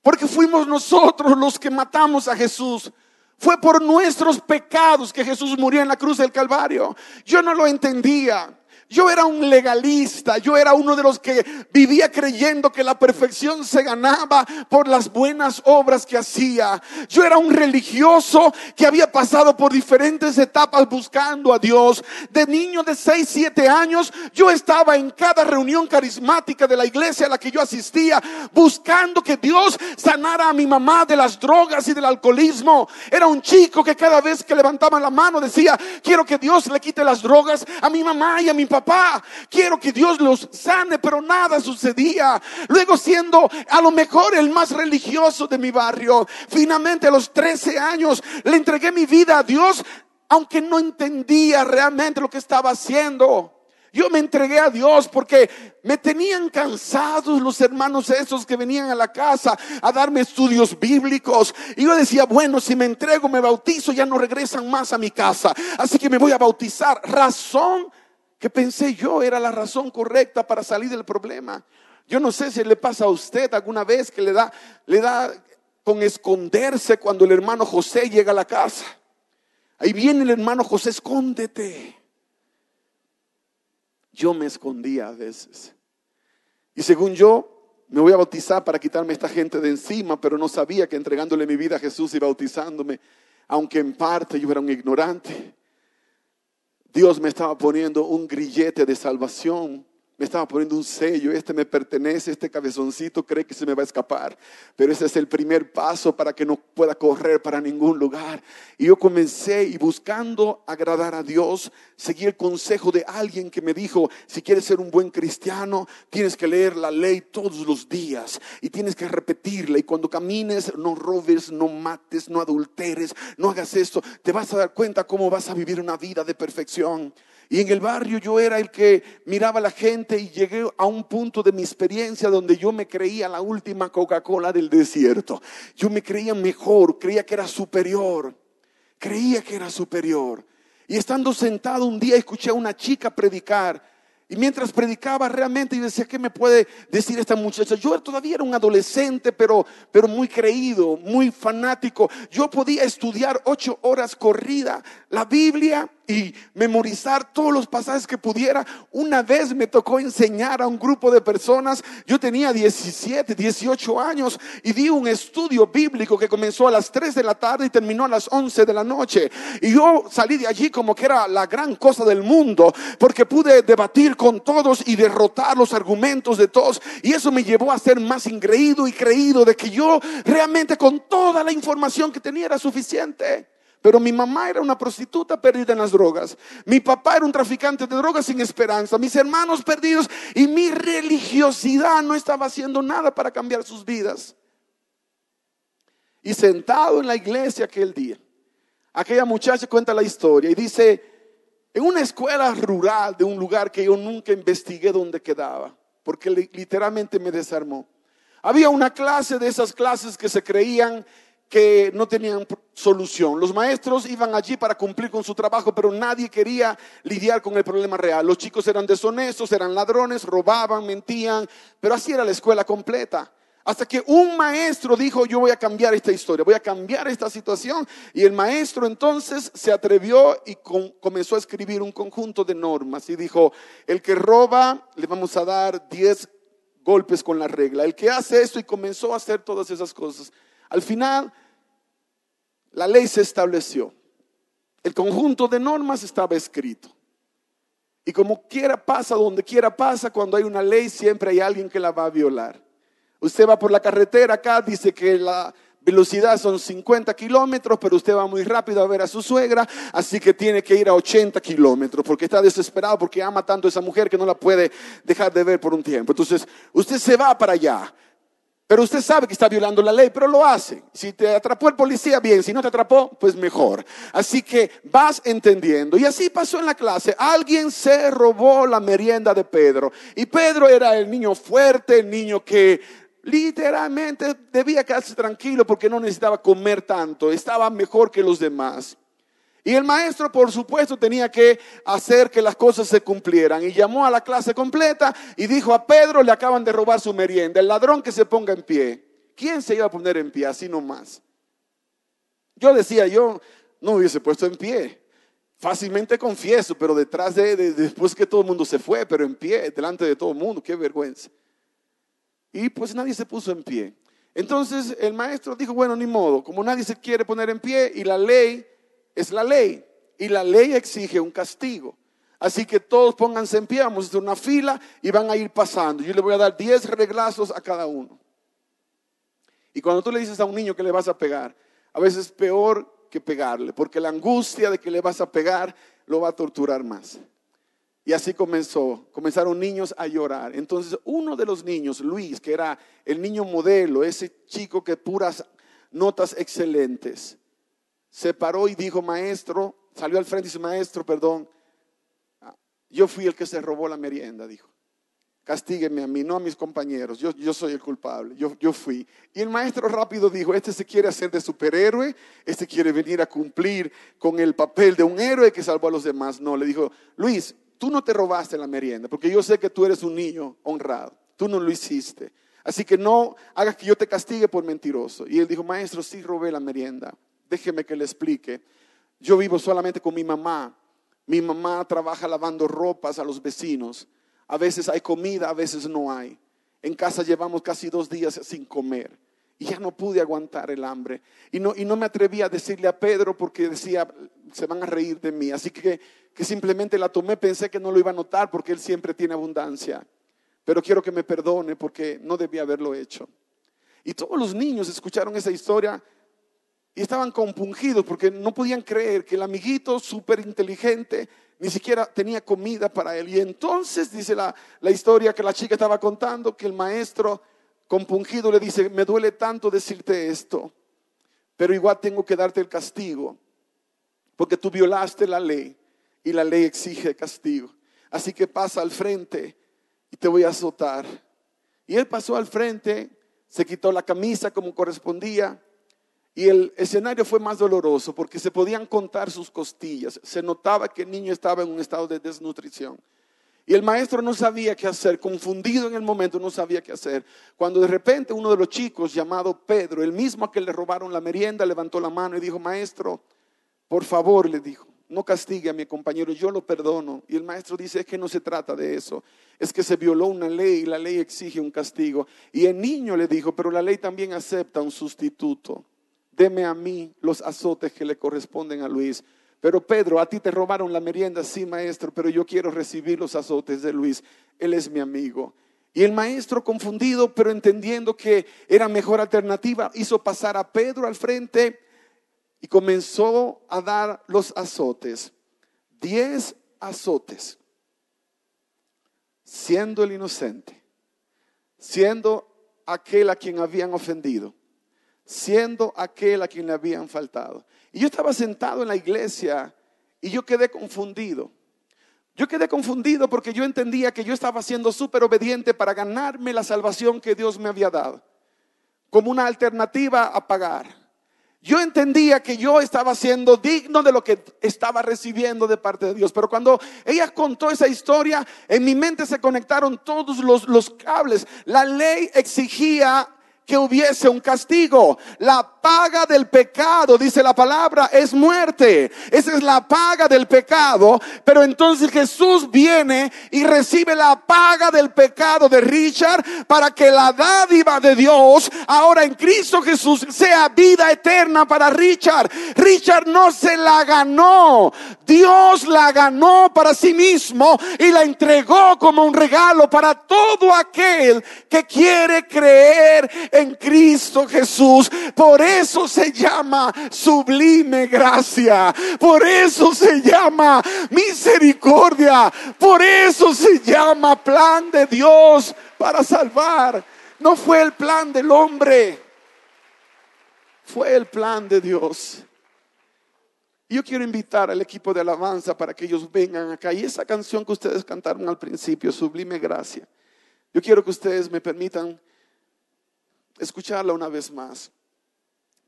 porque fuimos nosotros los que matamos a Jesús. Fue por nuestros pecados que Jesús murió en la cruz del Calvario. Yo no lo entendía. Yo era un legalista, yo era uno de los que vivía creyendo que la perfección se ganaba por las buenas obras que hacía. Yo era un religioso que había pasado por diferentes etapas buscando a Dios. De niño de 6, 7 años, yo estaba en cada reunión carismática de la iglesia a la que yo asistía, buscando que Dios sanara a mi mamá de las drogas y del alcoholismo. Era un chico que cada vez que levantaba la mano decía, quiero que Dios le quite las drogas a mi mamá y a mi papá papá, quiero que Dios los sane, pero nada sucedía. Luego siendo a lo mejor el más religioso de mi barrio, finalmente a los 13 años le entregué mi vida a Dios, aunque no entendía realmente lo que estaba haciendo. Yo me entregué a Dios porque me tenían cansados los hermanos esos que venían a la casa a darme estudios bíblicos. Y yo decía, bueno, si me entrego, me bautizo, ya no regresan más a mi casa. Así que me voy a bautizar. Razón que pensé yo era la razón correcta para salir del problema. Yo no sé si le pasa a usted alguna vez que le da, le da con esconderse cuando el hermano José llega a la casa. Ahí viene el hermano José, escóndete. Yo me escondía a veces. Y según yo, me voy a bautizar para quitarme esta gente de encima, pero no sabía que entregándole mi vida a Jesús y bautizándome, aunque en parte yo era un ignorante, Dios me estaba poniendo un grillete de salvación me estaba poniendo un sello, este me pertenece, este cabezoncito cree que se me va a escapar, pero ese es el primer paso para que no pueda correr para ningún lugar. Y yo comencé y buscando agradar a Dios, seguí el consejo de alguien que me dijo, si quieres ser un buen cristiano, tienes que leer la ley todos los días y tienes que repetirla y cuando camines no robes, no mates, no adulteres, no hagas esto, te vas a dar cuenta cómo vas a vivir una vida de perfección. Y en el barrio yo era el que miraba a la gente y llegué a un punto de mi experiencia donde yo me creía la última Coca-Cola del desierto. Yo me creía mejor, creía que era superior, creía que era superior. Y estando sentado un día escuché a una chica predicar y mientras predicaba realmente yo decía, ¿qué me puede decir esta muchacha? Yo todavía era un adolescente, pero, pero muy creído, muy fanático. Yo podía estudiar ocho horas corrida la Biblia y memorizar todos los pasajes que pudiera. Una vez me tocó enseñar a un grupo de personas, yo tenía 17, 18 años y di un estudio bíblico que comenzó a las 3 de la tarde y terminó a las 11 de la noche. Y yo salí de allí como que era la gran cosa del mundo, porque pude debatir con todos y derrotar los argumentos de todos. Y eso me llevó a ser más ingreído y creído de que yo realmente con toda la información que tenía era suficiente. Pero mi mamá era una prostituta perdida en las drogas. Mi papá era un traficante de drogas sin esperanza. Mis hermanos perdidos. Y mi religiosidad no estaba haciendo nada para cambiar sus vidas. Y sentado en la iglesia aquel día, aquella muchacha cuenta la historia y dice, en una escuela rural de un lugar que yo nunca investigué dónde quedaba, porque literalmente me desarmó. Había una clase de esas clases que se creían que no tenían solución. Los maestros iban allí para cumplir con su trabajo, pero nadie quería lidiar con el problema real. Los chicos eran deshonestos, eran ladrones, robaban, mentían, pero así era la escuela completa. Hasta que un maestro dijo, yo voy a cambiar esta historia, voy a cambiar esta situación. Y el maestro entonces se atrevió y comenzó a escribir un conjunto de normas y dijo, el que roba le vamos a dar 10 golpes con la regla. El que hace esto y comenzó a hacer todas esas cosas. Al final, la ley se estableció. El conjunto de normas estaba escrito. Y como quiera pasa, donde quiera pasa, cuando hay una ley siempre hay alguien que la va a violar. Usted va por la carretera acá, dice que la velocidad son 50 kilómetros, pero usted va muy rápido a ver a su suegra, así que tiene que ir a 80 kilómetros, porque está desesperado, porque ama tanto a esa mujer que no la puede dejar de ver por un tiempo. Entonces, usted se va para allá. Pero usted sabe que está violando la ley, pero lo hace. Si te atrapó el policía, bien. Si no te atrapó, pues mejor. Así que vas entendiendo. Y así pasó en la clase. Alguien se robó la merienda de Pedro. Y Pedro era el niño fuerte, el niño que literalmente debía quedarse tranquilo porque no necesitaba comer tanto. Estaba mejor que los demás. Y el maestro, por supuesto, tenía que hacer que las cosas se cumplieran. Y llamó a la clase completa y dijo a Pedro, le acaban de robar su merienda, el ladrón que se ponga en pie. ¿Quién se iba a poner en pie? Así nomás. Yo decía, yo no hubiese puesto en pie. Fácilmente confieso, pero detrás de, después que todo el mundo se fue, pero en pie, delante de todo el mundo, qué vergüenza. Y pues nadie se puso en pie. Entonces el maestro dijo, bueno, ni modo, como nadie se quiere poner en pie y la ley es la ley y la ley exige un castigo. Así que todos pónganse en pie, vamos hacer una fila y van a ir pasando. Yo le voy a dar 10 reglazos a cada uno. Y cuando tú le dices a un niño que le vas a pegar, a veces es peor que pegarle, porque la angustia de que le vas a pegar lo va a torturar más. Y así comenzó, comenzaron niños a llorar. Entonces uno de los niños, Luis, que era el niño modelo, ese chico que puras notas excelentes, se paró y dijo, maestro, salió al frente y dice, maestro, perdón, yo fui el que se robó la merienda, dijo. Castígueme a mí, no a mis compañeros. Yo, yo soy el culpable. Yo, yo fui. Y el maestro rápido dijo, este se quiere hacer de superhéroe, este quiere venir a cumplir con el papel de un héroe que salvó a los demás. No, le dijo, Luis, tú no te robaste la merienda, porque yo sé que tú eres un niño honrado. Tú no lo hiciste. Así que no hagas que yo te castigue por mentiroso. Y él dijo, maestro, sí robé la merienda déjeme que le explique. Yo vivo solamente con mi mamá. Mi mamá trabaja lavando ropas a los vecinos. A veces hay comida, a veces no hay. En casa llevamos casi dos días sin comer. Y ya no pude aguantar el hambre. Y no, y no me atreví a decirle a Pedro porque decía, se van a reír de mí. Así que, que simplemente la tomé, pensé que no lo iba a notar porque él siempre tiene abundancia. Pero quiero que me perdone porque no debía haberlo hecho. Y todos los niños escucharon esa historia y estaban compungidos porque no podían creer que el amiguito súper inteligente ni siquiera tenía comida para él. Y entonces dice la, la historia que la chica estaba contando que el maestro compungido le dice, me duele tanto decirte esto, pero igual tengo que darte el castigo, porque tú violaste la ley y la ley exige castigo. Así que pasa al frente y te voy a azotar. Y él pasó al frente, se quitó la camisa como correspondía, y el escenario fue más doloroso porque se podían contar sus costillas. Se notaba que el niño estaba en un estado de desnutrición. Y el maestro no sabía qué hacer, confundido en el momento, no sabía qué hacer. Cuando de repente uno de los chicos, llamado Pedro, el mismo a que le robaron la merienda, levantó la mano y dijo, maestro, por favor, le dijo, no castigue a mi compañero, yo lo perdono. Y el maestro dice, es que no se trata de eso, es que se violó una ley y la ley exige un castigo. Y el niño le dijo, pero la ley también acepta un sustituto. Deme a mí los azotes que le corresponden a Luis. Pero Pedro, a ti te robaron la merienda, sí, maestro, pero yo quiero recibir los azotes de Luis. Él es mi amigo. Y el maestro, confundido, pero entendiendo que era mejor alternativa, hizo pasar a Pedro al frente y comenzó a dar los azotes. Diez azotes, siendo el inocente, siendo aquel a quien habían ofendido, siendo aquel a quien le habían faltado. Y yo estaba sentado en la iglesia y yo quedé confundido. Yo quedé confundido porque yo entendía que yo estaba siendo súper obediente para ganarme la salvación que Dios me había dado, como una alternativa a pagar. Yo entendía que yo estaba siendo digno de lo que estaba recibiendo de parte de Dios. Pero cuando ella contó esa historia, en mi mente se conectaron todos los, los cables. La ley exigía que hubiese un castigo. La paga del pecado, dice la palabra, es muerte. Esa es la paga del pecado. Pero entonces Jesús viene y recibe la paga del pecado de Richard para que la dádiva de Dios ahora en Cristo Jesús sea vida eterna para Richard. Richard no se la ganó. Dios la ganó para sí mismo y la entregó como un regalo para todo aquel que quiere creer en Cristo Jesús. Por eso se llama sublime gracia. Por eso se llama misericordia. Por eso se llama plan de Dios para salvar. No fue el plan del hombre. Fue el plan de Dios. Yo quiero invitar al equipo de alabanza para que ellos vengan acá. Y esa canción que ustedes cantaron al principio, Sublime Gracia, yo quiero que ustedes me permitan escucharla una vez más.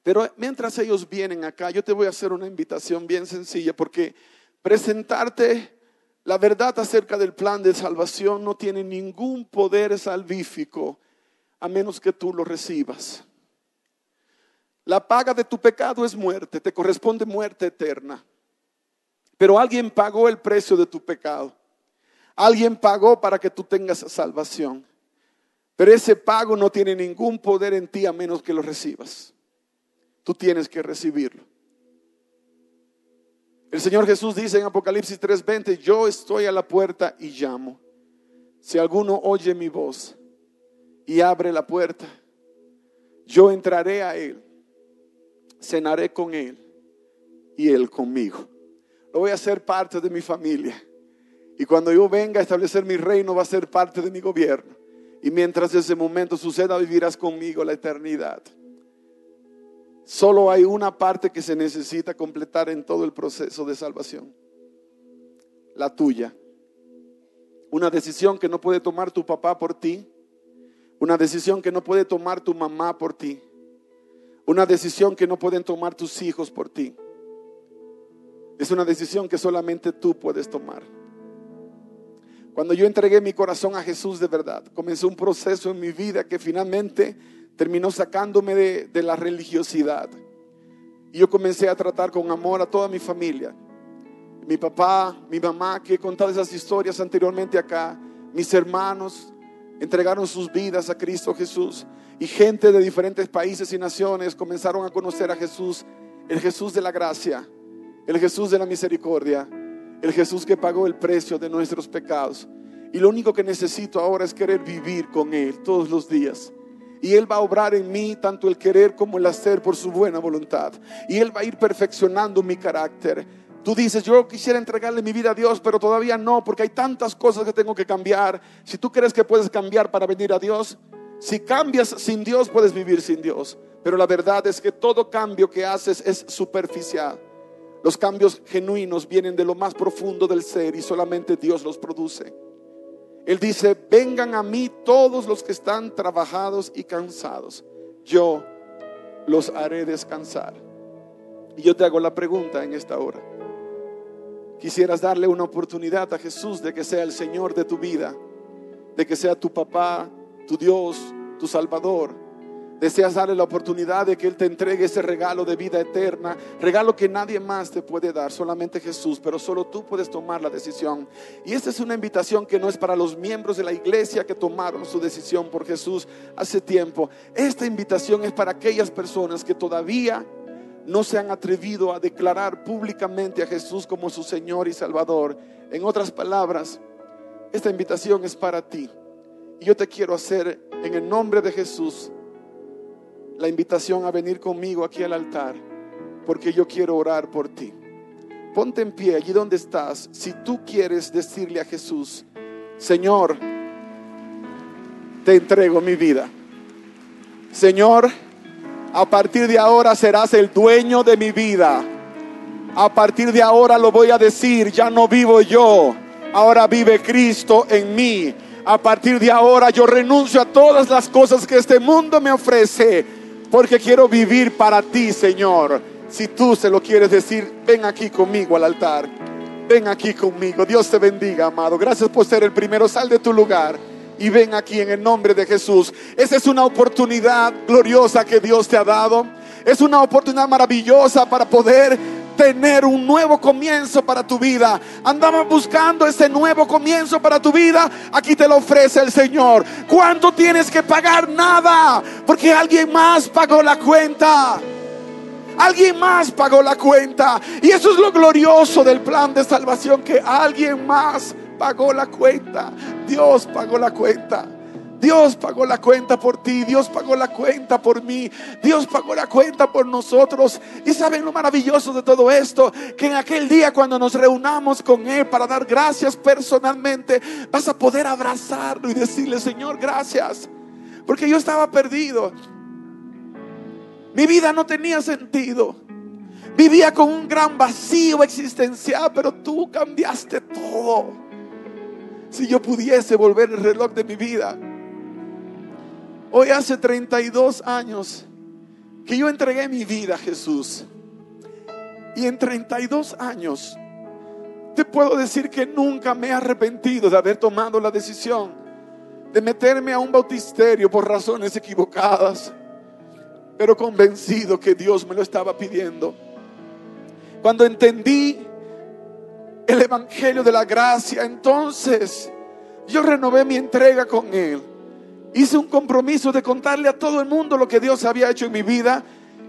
Pero mientras ellos vienen acá, yo te voy a hacer una invitación bien sencilla porque presentarte la verdad acerca del plan de salvación no tiene ningún poder salvífico a menos que tú lo recibas. La paga de tu pecado es muerte, te corresponde muerte eterna. Pero alguien pagó el precio de tu pecado. Alguien pagó para que tú tengas salvación. Pero ese pago no tiene ningún poder en ti a menos que lo recibas. Tú tienes que recibirlo. El Señor Jesús dice en Apocalipsis 3:20, yo estoy a la puerta y llamo. Si alguno oye mi voz y abre la puerta, yo entraré a él, cenaré con él y él conmigo. Lo voy a hacer parte de mi familia. Y cuando yo venga a establecer mi reino, va a ser parte de mi gobierno. Y mientras ese momento suceda, vivirás conmigo la eternidad. Solo hay una parte que se necesita completar en todo el proceso de salvación. La tuya. Una decisión que no puede tomar tu papá por ti. Una decisión que no puede tomar tu mamá por ti. Una decisión que no pueden tomar tus hijos por ti. Es una decisión que solamente tú puedes tomar. Cuando yo entregué mi corazón a Jesús de verdad, comenzó un proceso en mi vida que finalmente terminó sacándome de, la religiosidad. Y yo comencé a tratar con amor a toda mi familia. Mi papá, mi mamá, que he contado esas historias anteriormente acá, mis hermanos, entregaron sus vidas a Cristo Jesús. Y gente de diferentes países y naciones comenzaron a conocer a Jesús, el Jesús de la gracia, el Jesús de la misericordia, el Jesús que pagó el precio de nuestros pecados. Y lo único que necesito ahora es querer vivir con Él todos los días. Y Él va a obrar en mí tanto el querer como el hacer por su buena voluntad. Y Él va a ir perfeccionando mi carácter. Tú dices, yo quisiera entregarle mi vida a Dios, pero todavía no, porque hay tantas cosas que tengo que cambiar. Si tú crees que puedes cambiar para venir a Dios, si cambias sin Dios, puedes vivir sin Dios. Pero la verdad es que todo cambio que haces es superficial. Los cambios genuinos vienen de lo más profundo del ser y solamente Dios los produce. Él dice, vengan a mí todos los que están trabajados y cansados. Yo los haré descansar. Y yo te hago la pregunta en esta hora. Quisieras darle una oportunidad a Jesús de que sea el Señor de tu vida, de que sea tu papá, tu Dios, tu Salvador Deseas darle la oportunidad de que Él te entregue ese regalo de vida eterna, regalo que nadie más te puede dar, solamente Jesús, pero solo tú puedes tomar la decisión. Y esta es una invitación que no es para los miembros de la iglesia que tomaron su decisión por Jesús hace tiempo. Esta invitación es para aquellas personas que todavía no se han atrevido a declarar públicamente a Jesús como su Señor y Salvador. En otras palabras, esta invitación es para ti. Y yo te quiero hacer en el nombre de Jesús la invitación a venir conmigo aquí al altar, porque yo quiero orar por ti. Ponte en pie allí donde estás, si tú quieres decirle a Jesús, Señor, te entrego mi vida. Señor, a partir de ahora serás el dueño de mi vida. A partir de ahora lo voy a decir, ya no vivo yo, ahora vive Cristo en mí. A partir de ahora yo renuncio a todas las cosas que este mundo me ofrece porque quiero vivir para ti, Señor. Si tú se lo quieres decir, ven aquí conmigo al altar. Ven aquí conmigo. Dios te bendiga, amado. Gracias por ser el primero. Sal de tu lugar y ven aquí en el nombre de Jesús. Esa es una oportunidad gloriosa que Dios te ha dado. Es una oportunidad maravillosa para poder tener un nuevo comienzo para tu vida. Andamos buscando ese nuevo comienzo para tu vida. Aquí te lo ofrece el Señor. ¿Cuánto tienes que pagar? Nada. Porque alguien más pagó la cuenta. Alguien más pagó la cuenta. Y eso es lo glorioso del plan de salvación, que alguien más pagó la cuenta. Dios pagó la cuenta. Dios pagó la cuenta por ti, Dios pagó la cuenta por mí, Dios pagó la cuenta por nosotros. Y saben lo maravilloso de todo esto, que en aquel día cuando nos reunamos con Él para dar gracias personalmente, vas a poder abrazarlo y decirle, Señor, gracias, porque yo estaba perdido. Mi vida no tenía sentido. Vivía con un gran vacío existencial, pero tú cambiaste todo. Si yo pudiese volver el reloj de mi vida, Hoy hace 32 años que yo entregué mi vida a Jesús. Y en 32 años te puedo decir que nunca me he arrepentido de haber tomado la decisión de meterme a un bautisterio por razones equivocadas, pero convencido que Dios me lo estaba pidiendo. Cuando entendí el Evangelio de la Gracia, entonces yo renové mi entrega con Él hice un compromiso de contarle a todo el mundo lo que Dios había hecho en mi vida.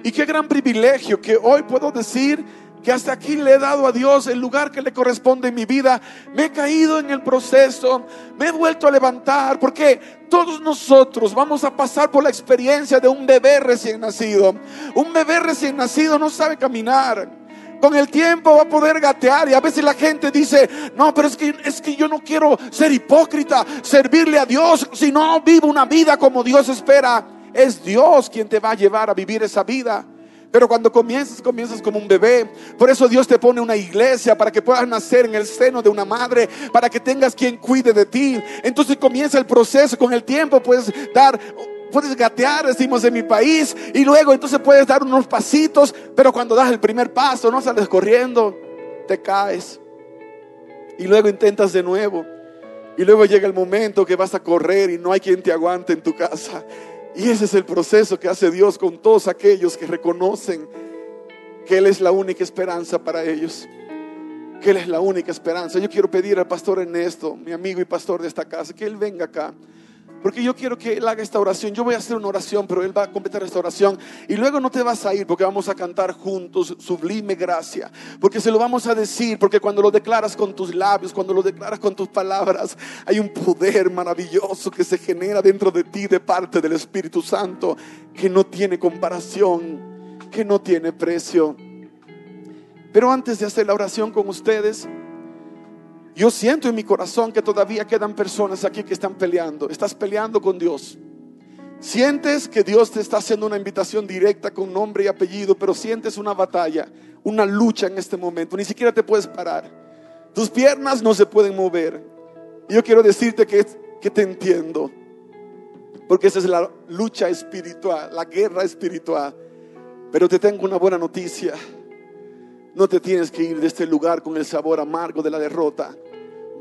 Y qué gran privilegio que hoy puedo decir que hasta aquí le he dado a Dios el lugar que le corresponde en mi vida. Me he caído en el proceso, me he vuelto a levantar, porque todos nosotros vamos a pasar por la experiencia de un bebé recién nacido. Un bebé recién nacido no sabe caminar. Con el tiempo va a poder gatear y a veces la gente dice, no, pero es que, es que yo no quiero ser hipócrita, servirle a Dios, si no vivo una vida como Dios espera. Es Dios quien te va a llevar a vivir esa vida. Pero cuando comienzas, comienzas como un bebé. Por eso Dios te pone una iglesia para que puedas nacer en el seno de una madre, para que tengas quien cuide de ti. Entonces comienza el proceso, con el tiempo puedes dar puedes gatear, decimos en mi país, y luego entonces puedes dar unos pasitos, pero cuando das el primer paso no sales corriendo, te caes. Y luego intentas de nuevo. Y luego llega el momento que vas a correr y no hay quien te aguante en tu casa. Y ese es el proceso que hace Dios con todos aquellos que reconocen que Él es la única esperanza para ellos. Que Él es la única esperanza. Yo quiero pedir al pastor Ernesto, mi amigo y pastor de esta casa, que Él venga acá Porque yo quiero que Él haga esta oración. Yo voy a hacer una oración, pero Él va a completar esta oración. Y luego no te vas a ir porque vamos a cantar juntos sublime gracia. Porque se lo vamos a decir. Porque cuando lo declaras con tus labios, cuando lo declaras con tus palabras, hay un poder maravilloso que se genera dentro de ti de parte del Espíritu Santo que no tiene comparación, que no tiene precio. Pero antes de hacer la oración con ustedes, yo siento en mi corazón que todavía quedan personas aquí que están peleando. Estás peleando con Dios. Sientes que Dios te está haciendo una invitación directa con nombre y apellido, pero sientes una batalla, una lucha en este momento. Ni siquiera te puedes parar. Tus piernas no se pueden mover. Yo quiero decirte que, que te entiendo. Porque esa es la lucha espiritual, la guerra espiritual. Pero te tengo una buena noticia. No te tienes que ir de este lugar con el sabor amargo de la derrota.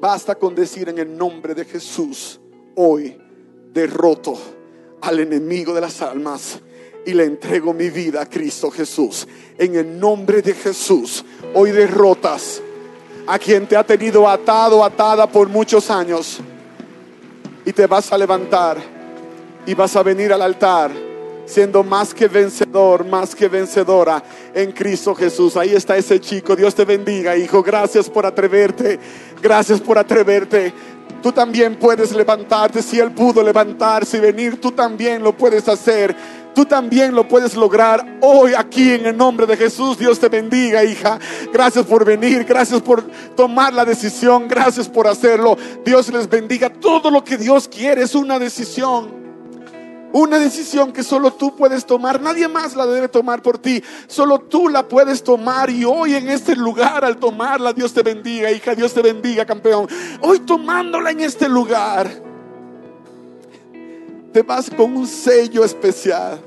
Basta con decir en el nombre de Jesús, hoy derroto al enemigo de las almas y le entrego mi vida a Cristo Jesús. En el nombre de Jesús, hoy derrotas a quien te ha tenido atado, atada por muchos años. Y te vas a levantar y vas a venir al altar siendo más que vencedor, más que vencedora en Cristo Jesús. Ahí está ese chico. Dios te bendiga, hijo. Gracias por atreverte. Gracias por atreverte. Tú también puedes levantarte. Si Él pudo levantarse y venir, tú también lo puedes hacer. Tú también lo puedes lograr hoy aquí en el nombre de Jesús. Dios te bendiga, hija. Gracias por venir. Gracias por tomar la decisión. Gracias por hacerlo. Dios les bendiga. Todo lo que Dios quiere es una decisión. Una decisión que solo tú puedes tomar, nadie más la debe tomar por ti, solo tú la puedes tomar y hoy en este lugar al tomarla, Dios te bendiga, hija, Dios te bendiga, campeón. Hoy tomándola en este lugar, te vas con un sello especial.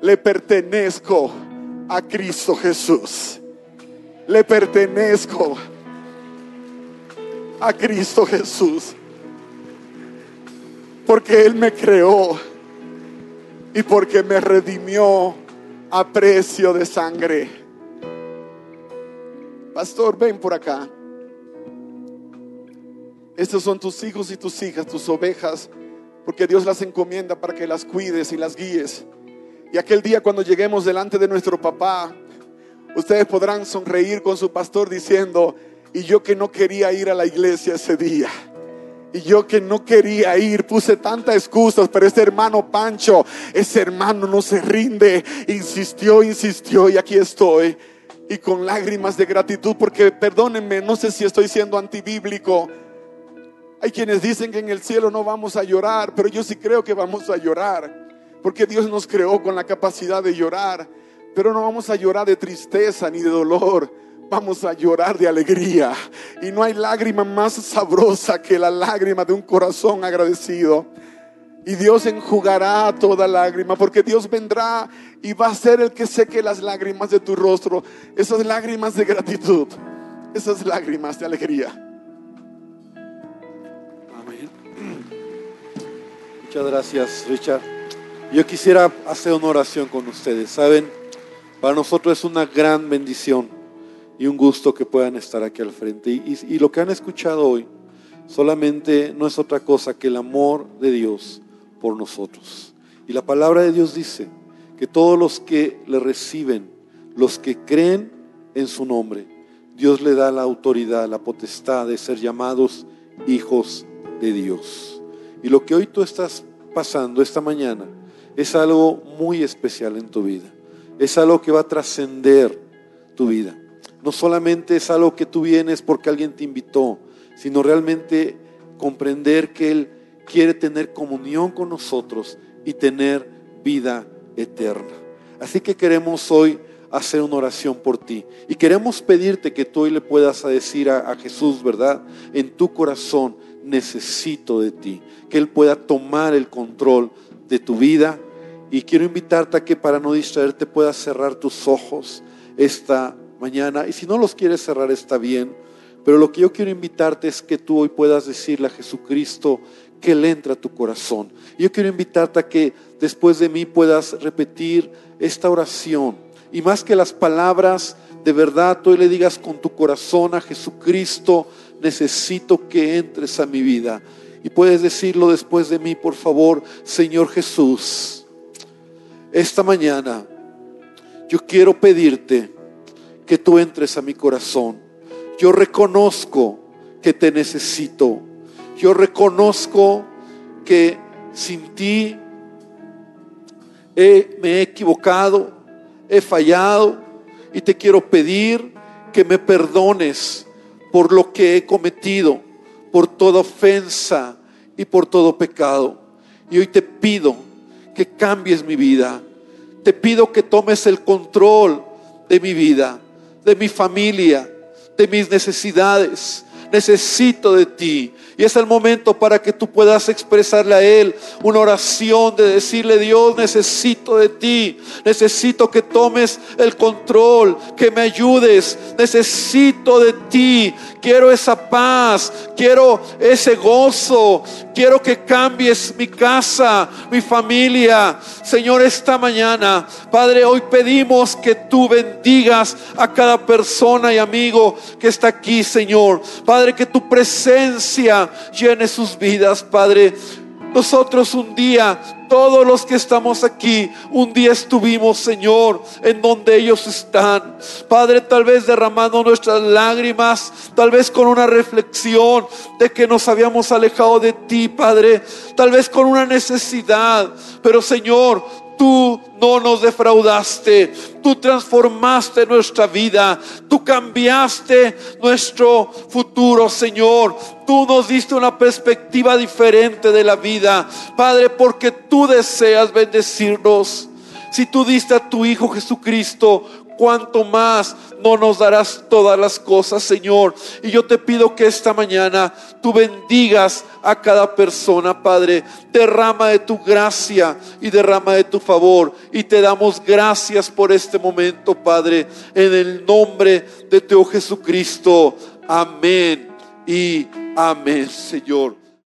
Le pertenezco a Cristo Jesús. Le pertenezco a Cristo Jesús porque Él me creó y porque me redimió a precio de sangre. Pastor, ven por acá. Estos son tus hijos y tus hijas, tus ovejas, porque Dios las encomienda para que las cuides y las guíes. Y aquel día cuando lleguemos delante de nuestro papá, ustedes podrán sonreír con su pastor diciendo, y yo que no quería ir a la iglesia ese día y yo que no quería ir, puse tantas excusas, pero este hermano Pancho, ese hermano no se rinde, insistió, insistió y aquí estoy. Y con lágrimas de gratitud, porque perdónenme, no sé si estoy siendo antibíblico. Hay quienes dicen que en el cielo no vamos a llorar, pero yo sí creo que vamos a llorar, porque Dios nos creó con la capacidad de llorar, pero no vamos a llorar de tristeza ni de dolor vamos a llorar de alegría. Y no hay lágrima más sabrosa que la lágrima de un corazón agradecido. Y Dios enjugará toda lágrima, porque Dios vendrá y va a ser el que seque las lágrimas de tu rostro, esas lágrimas de gratitud, esas lágrimas de alegría. Amén. Muchas gracias, Richard. Yo quisiera hacer una oración con ustedes. Saben, para nosotros es una gran bendición y un gusto que puedan estar aquí al frente. Y, lo que han escuchado hoy solamente no es otra cosa que el amor de Dios por nosotros. Y la palabra de Dios dice que todos los que le reciben, los que creen en su nombre, Dios le da la autoridad, la potestad de ser llamados hijos de Dios. Y lo que hoy tú estás pasando esta mañana es algo muy especial en tu vida. Es algo que va a trascender tu vida no solamente es algo que tú vienes porque alguien te invitó, sino realmente comprender que Él quiere tener comunión con nosotros y tener vida eterna. Así que queremos hoy hacer una oración por ti. Y queremos pedirte que tú hoy le puedas decir a, Jesús, ¿verdad? En tu corazón, necesito de ti. Que Él pueda tomar el control de tu vida. Y quiero invitarte a que para no distraerte puedas cerrar tus ojos esta mañana. Y si no los quieres cerrar está bien. Pero lo que yo quiero invitarte es que tú hoy puedas decirle a Jesucristo que Él entra a tu corazón. Yo quiero invitarte a que después de mí puedas repetir esta oración. Y más que las palabras, de verdad, tú le digas con tu corazón a Jesucristo, necesito que entres a mi vida. Y puedes decirlo después de mí, por favor, Señor Jesús. Esta mañana yo quiero pedirte que tú entres a mi corazón. Yo reconozco que te necesito. Yo reconozco que sin ti me he equivocado, he fallado y te quiero pedir que me perdones por lo que he cometido, por toda ofensa y por todo pecado. Y hoy te pido que cambies mi vida. Te pido que tomes el control de mi vida, de mi familia, de mis necesidades. Necesito de ti. Y es el momento para que tú puedas expresarle a Él una oración de decirle, Dios, necesito de ti. Necesito que tomes el control, que me ayudes. Necesito de ti. Quiero esa paz, quiero ese gozo. Quiero que cambies mi casa, mi familia. Señor, esta mañana, Padre, hoy pedimos que tú bendigas a cada persona y amigo que está aquí, Señor. Padre, que tu presencia llene sus vidas, Padre. Nosotros un día, todos los que estamos aquí, un día estuvimos, Señor, en donde ellos están. Padre, tal vez derramando nuestras lágrimas, tal vez con una reflexión de que nos habíamos alejado de ti, Padre. Tal vez con una necesidad. Pero, Señor, tú no nos defraudaste, tú transformaste nuestra vida, tú cambiaste nuestro futuro, Señor. Tú nos diste una perspectiva diferente de la vida, Padre, porque tú deseas bendecirnos. Si tú diste a tu Hijo Jesucristo cuánto más no nos darás todas las cosas, Señor. Y yo te pido que esta mañana tú bendigas a cada persona, Padre. Derrama de tu gracia y derrama de tu favor. Y te damos gracias por este momento, Padre, en el nombre de tu Jesucristo. Amén y amén, Señor.